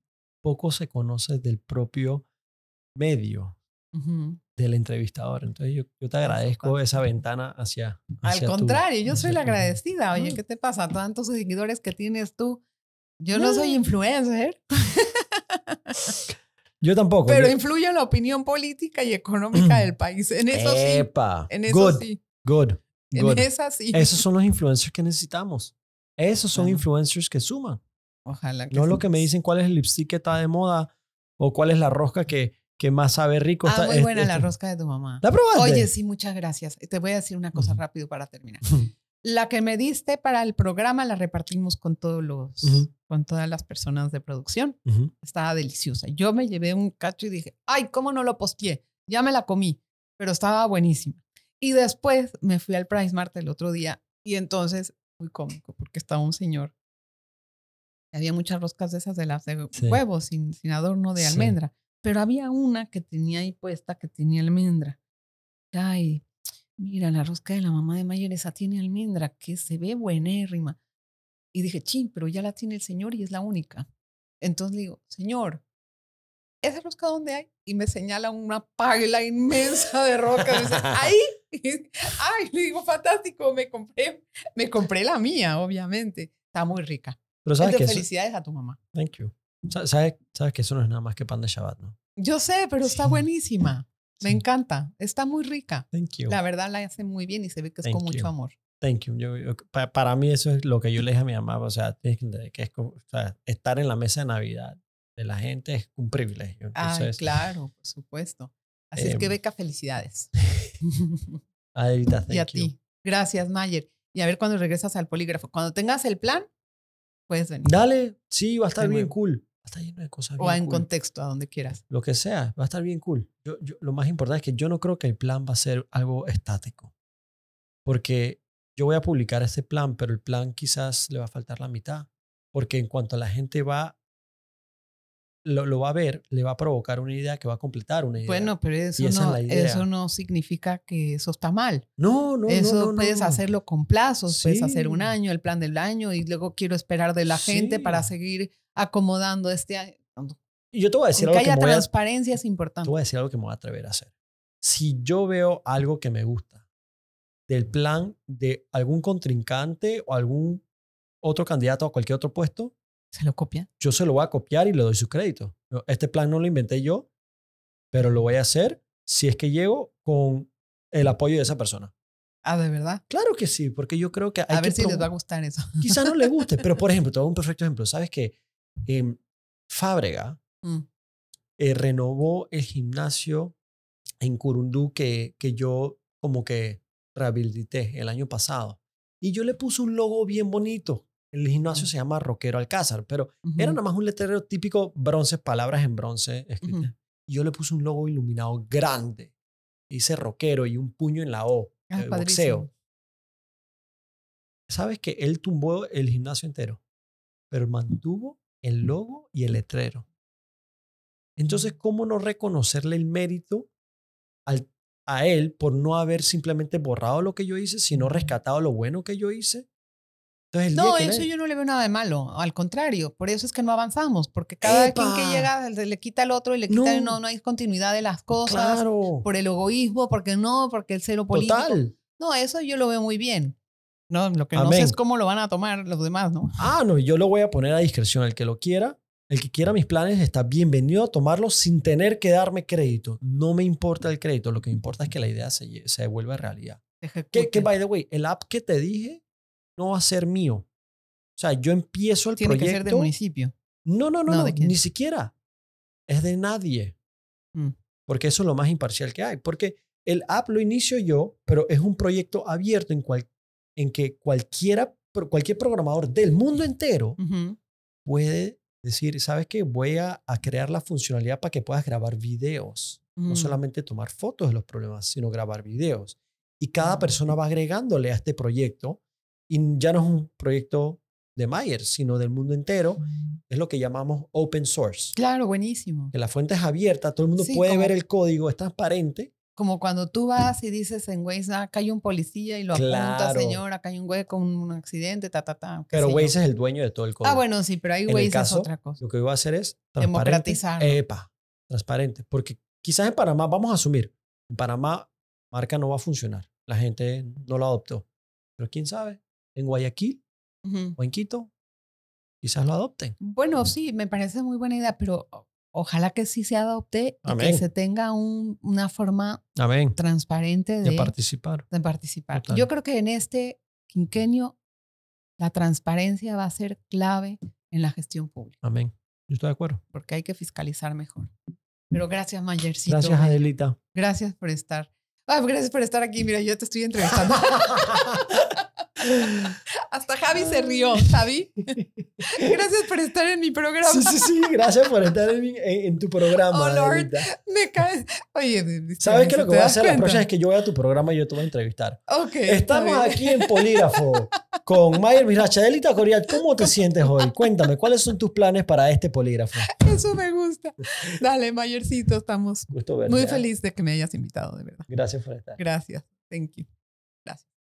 poco se conoce del propio medio Del entrevistador. Entonces, yo, yo te agradezco esa ventana hacia. Al tu- contrario, yo soy la agradecida. Oye. ¿qué te pasa? Tantos seguidores que tienes tú. Yo no soy influencer. Yo tampoco. Pero yo- influye en la opinión política y económica del país. En eso sí. Epa. En eso good, sí. good, En esa sí. Esos son los influencers que necesitamos. Esos son Ajá. influencers que suman. Ojalá que No sí. lo que me dicen cuál es el lipstick que está de moda o cuál es la rosca que, que más sabe rico. Ah, Está- muy es- buena la es- rosca de tu mamá. ¿La probaste? Oye, sí, muchas gracias. Te voy a decir una cosa Ujú. rápido para terminar. La que me diste para el programa la repartimos con todos los, Ujú. con todas las personas de producción. Estaba deliciosa. Yo me llevé un cacho y dije, ay, ¿cómo no lo posteé? Ya me la comí, pero estaba buenísima. Y después me fui al Price Mart el otro día y entonces, muy cómico, porque estaba un señor. Había muchas roscas de esas de las de Sí. huevos sin, sin adorno de Sí. almendra, pero había una que tenía ahí puesta que tenía almendra. Ay, mira, la rosca de la mamá de Mayer, esa tiene almendra, que se ve buenérrima. Y dije, chin, pero ya la tiene el señor y es la única. Entonces le digo, señor, ¿esa rosca dónde hay? Y me señala una pagla inmensa de rosca. Dice, ahí. Ay, le digo, fantástico, me compré, me compré la mía, obviamente. Está muy rica. Pero sabes que Entonces, eso, felicidades a tu mamá. thank you. Sa- ¿Sabes, sabes que eso no es nada más que pan de Shabbat, ¿no? Yo sé, pero está buenísima. Me Sí. encanta. Está muy rica. Thank you. La verdad la hace muy bien y se ve que es con Thank mucho you. amor. Thank you. Yo- yo- pa- para mí eso es lo que yo le dije a mi mamá. O sea, que es o sea, estar en la mesa de Navidad de la gente es un privilegio. Ay, Entonces, claro, por supuesto. Así es que Em, beca, felicidades. Adelita, y a you. ti. Gracias, Mayer. Y a ver cuando regresas al polígrafo. Cuando tengas el plan, puedes venir. Dale, sí, va a estar bien cool. A lleno de cosas o bien en cool. contexto, a donde quieras. Lo que sea, va a estar bien cool. Yo, yo- lo más importante es que yo no creo que el plan va a ser algo estático. Porque yo voy a publicar este plan, pero el plan quizás le va a faltar la mitad. Porque en cuanto la gente va, lo, lo va a ver, le va a provocar una idea que va a completar una idea. Bueno, pero eso es no, idea. eso no significa que eso está mal. no, no, no, eso no, no, puedes no. hacerlo con plazos, puedes hacer un Sí. año, el plan del año, y luego quiero esperar de la gente para Sí. seguir acomodando este año. Y yo te voy a decir Aunque algo que haya me voy a, transparencia es te importante. voy a decir algo que me voy a atrever a hacer. Si yo veo algo que me gusta del plan de algún contrincante o algún otro candidato a cualquier otro puesto, ¿Se lo copia? yo se lo voy a copiar y le doy su crédito. Este plan no lo inventé yo, pero lo voy a hacer si es que llego con el apoyo de esa persona. Ah, ¿de verdad? Claro que sí, porque yo creo que hay A ver que si les va a gustar eso. Quizá no le guste, pero por ejemplo, te doy un perfecto ejemplo. ¿Sabes que Em, Fábrega Mm. eh, renovó el gimnasio en Curundú que, que yo como que rehabilité el año pasado. Y yo le puse un logo bien bonito. El gimnasio Mm. se llama Rockero Alcázar, pero era nada más un letrero típico bronce, palabras en bronce escritas. Y yo le puse un logo iluminado grande. Hice rockero y un puño en la O. Ah, padrísimo. boxeo. ¿Sabes que él tumbó el gimnasio entero? Pero mantuvo el logo y el letrero. Entonces, ¿cómo no reconocerle el mérito al- a él por no haber simplemente borrado lo que yo hice, sino rescatado lo bueno que yo hice? Entonces, No, eso yo no le veo nada de malo. Al contrario, por eso es que no avanzamos, porque cada quien que ¡Epa! llega le quita al otro y le quita, No. no, no hay continuidad de las cosas, Claro. por el egoísmo, porque no, porque el cero político. Total. No, eso yo lo veo muy bien. No, lo que no sé es cómo lo van a tomar los demás, ¿no? Ah, no, yo lo voy a poner a discreción. El que lo quiera, el que quiera mis planes está bienvenido a tomarlos sin tener que darme crédito. No me importa el crédito, lo que me importa es que la idea se, se vuelva realidad. Que, by the way, el app que te dije no va a ser mío. O sea, yo empiezo el Tiene que proyecto. ser del municipio. No, no, no, ni siquiera. Es de nadie. Mm. Porque eso es lo más imparcial que hay. Porque el app lo inicio yo, pero es un proyecto abierto en, cual, en que cualquiera, cualquier programador del mundo entero puede decir, ¿sabes qué? Voy a, a crear la funcionalidad para que puedas grabar videos. No Mm. solamente tomar fotos de los problemas, sino grabar videos. Y cada Mm. persona va agregándole a este proyecto. Y ya no es un proyecto de Mayer, sino del mundo entero. Es lo que llamamos open source. Claro, buenísimo. Que la fuente es abierta, todo el mundo Sí, puede como- ver el código, es transparente. Como cuando tú vas y dices en Waze, ah, acá hay un policía y lo apunta, Claro. señor, acá hay un güey con un accidente, ta, ta, ta. Pero yo. Waze es el dueño de todo el código. Ah, bueno, sí, pero ahí Waze es otra cosa. Lo que voy a hacer es. Democratizarlo. Epa, transparente. Porque quizás en Panamá, vamos a asumir, en Panamá marca no va a funcionar. La gente no lo adoptó. Pero quién sabe, en Guayaquil Ujú. o en Quito, quizás lo adopten. Bueno, sí, me parece muy buena idea, pero ojalá que sí se adopte y Amén. que se tenga un- una forma Amén. transparente De de, participar. de participar. Total. Yo creo que en este quinquenio la transparencia va a ser clave en la gestión pública, Amén. Yo estoy de acuerdo. porque hay que fiscalizar mejor. Pero gracias, Mayercito. Gracias, Adelita. Gracias por estar. Ah, gracias por estar aquí. Mira, yo te estoy entrevistando. Hasta Javi se rió. Javi, gracias por estar en mi programa. Sí, sí, sí. Gracias por estar en, mi- en- en tu programa. Oh, Lord. Me cae. Oye, ¿Sabes qué es lo que ¿te voy a hacer? La cuenta? próxima vez que yo vaya a tu programa, yo te voy a entrevistar. Ok. Estamos aquí en Polígrafo con Mayer Miracha. Adelita Corial, ¿cómo te sientes hoy? Cuéntame, ¿cuáles son tus planes para este polígrafo? Eso me gusta. Dale, Mayercito, estamos Gusto verte. muy ¿ah? feliz de que me hayas invitado, de verdad. Gracias por estar. Gracias. Thank you.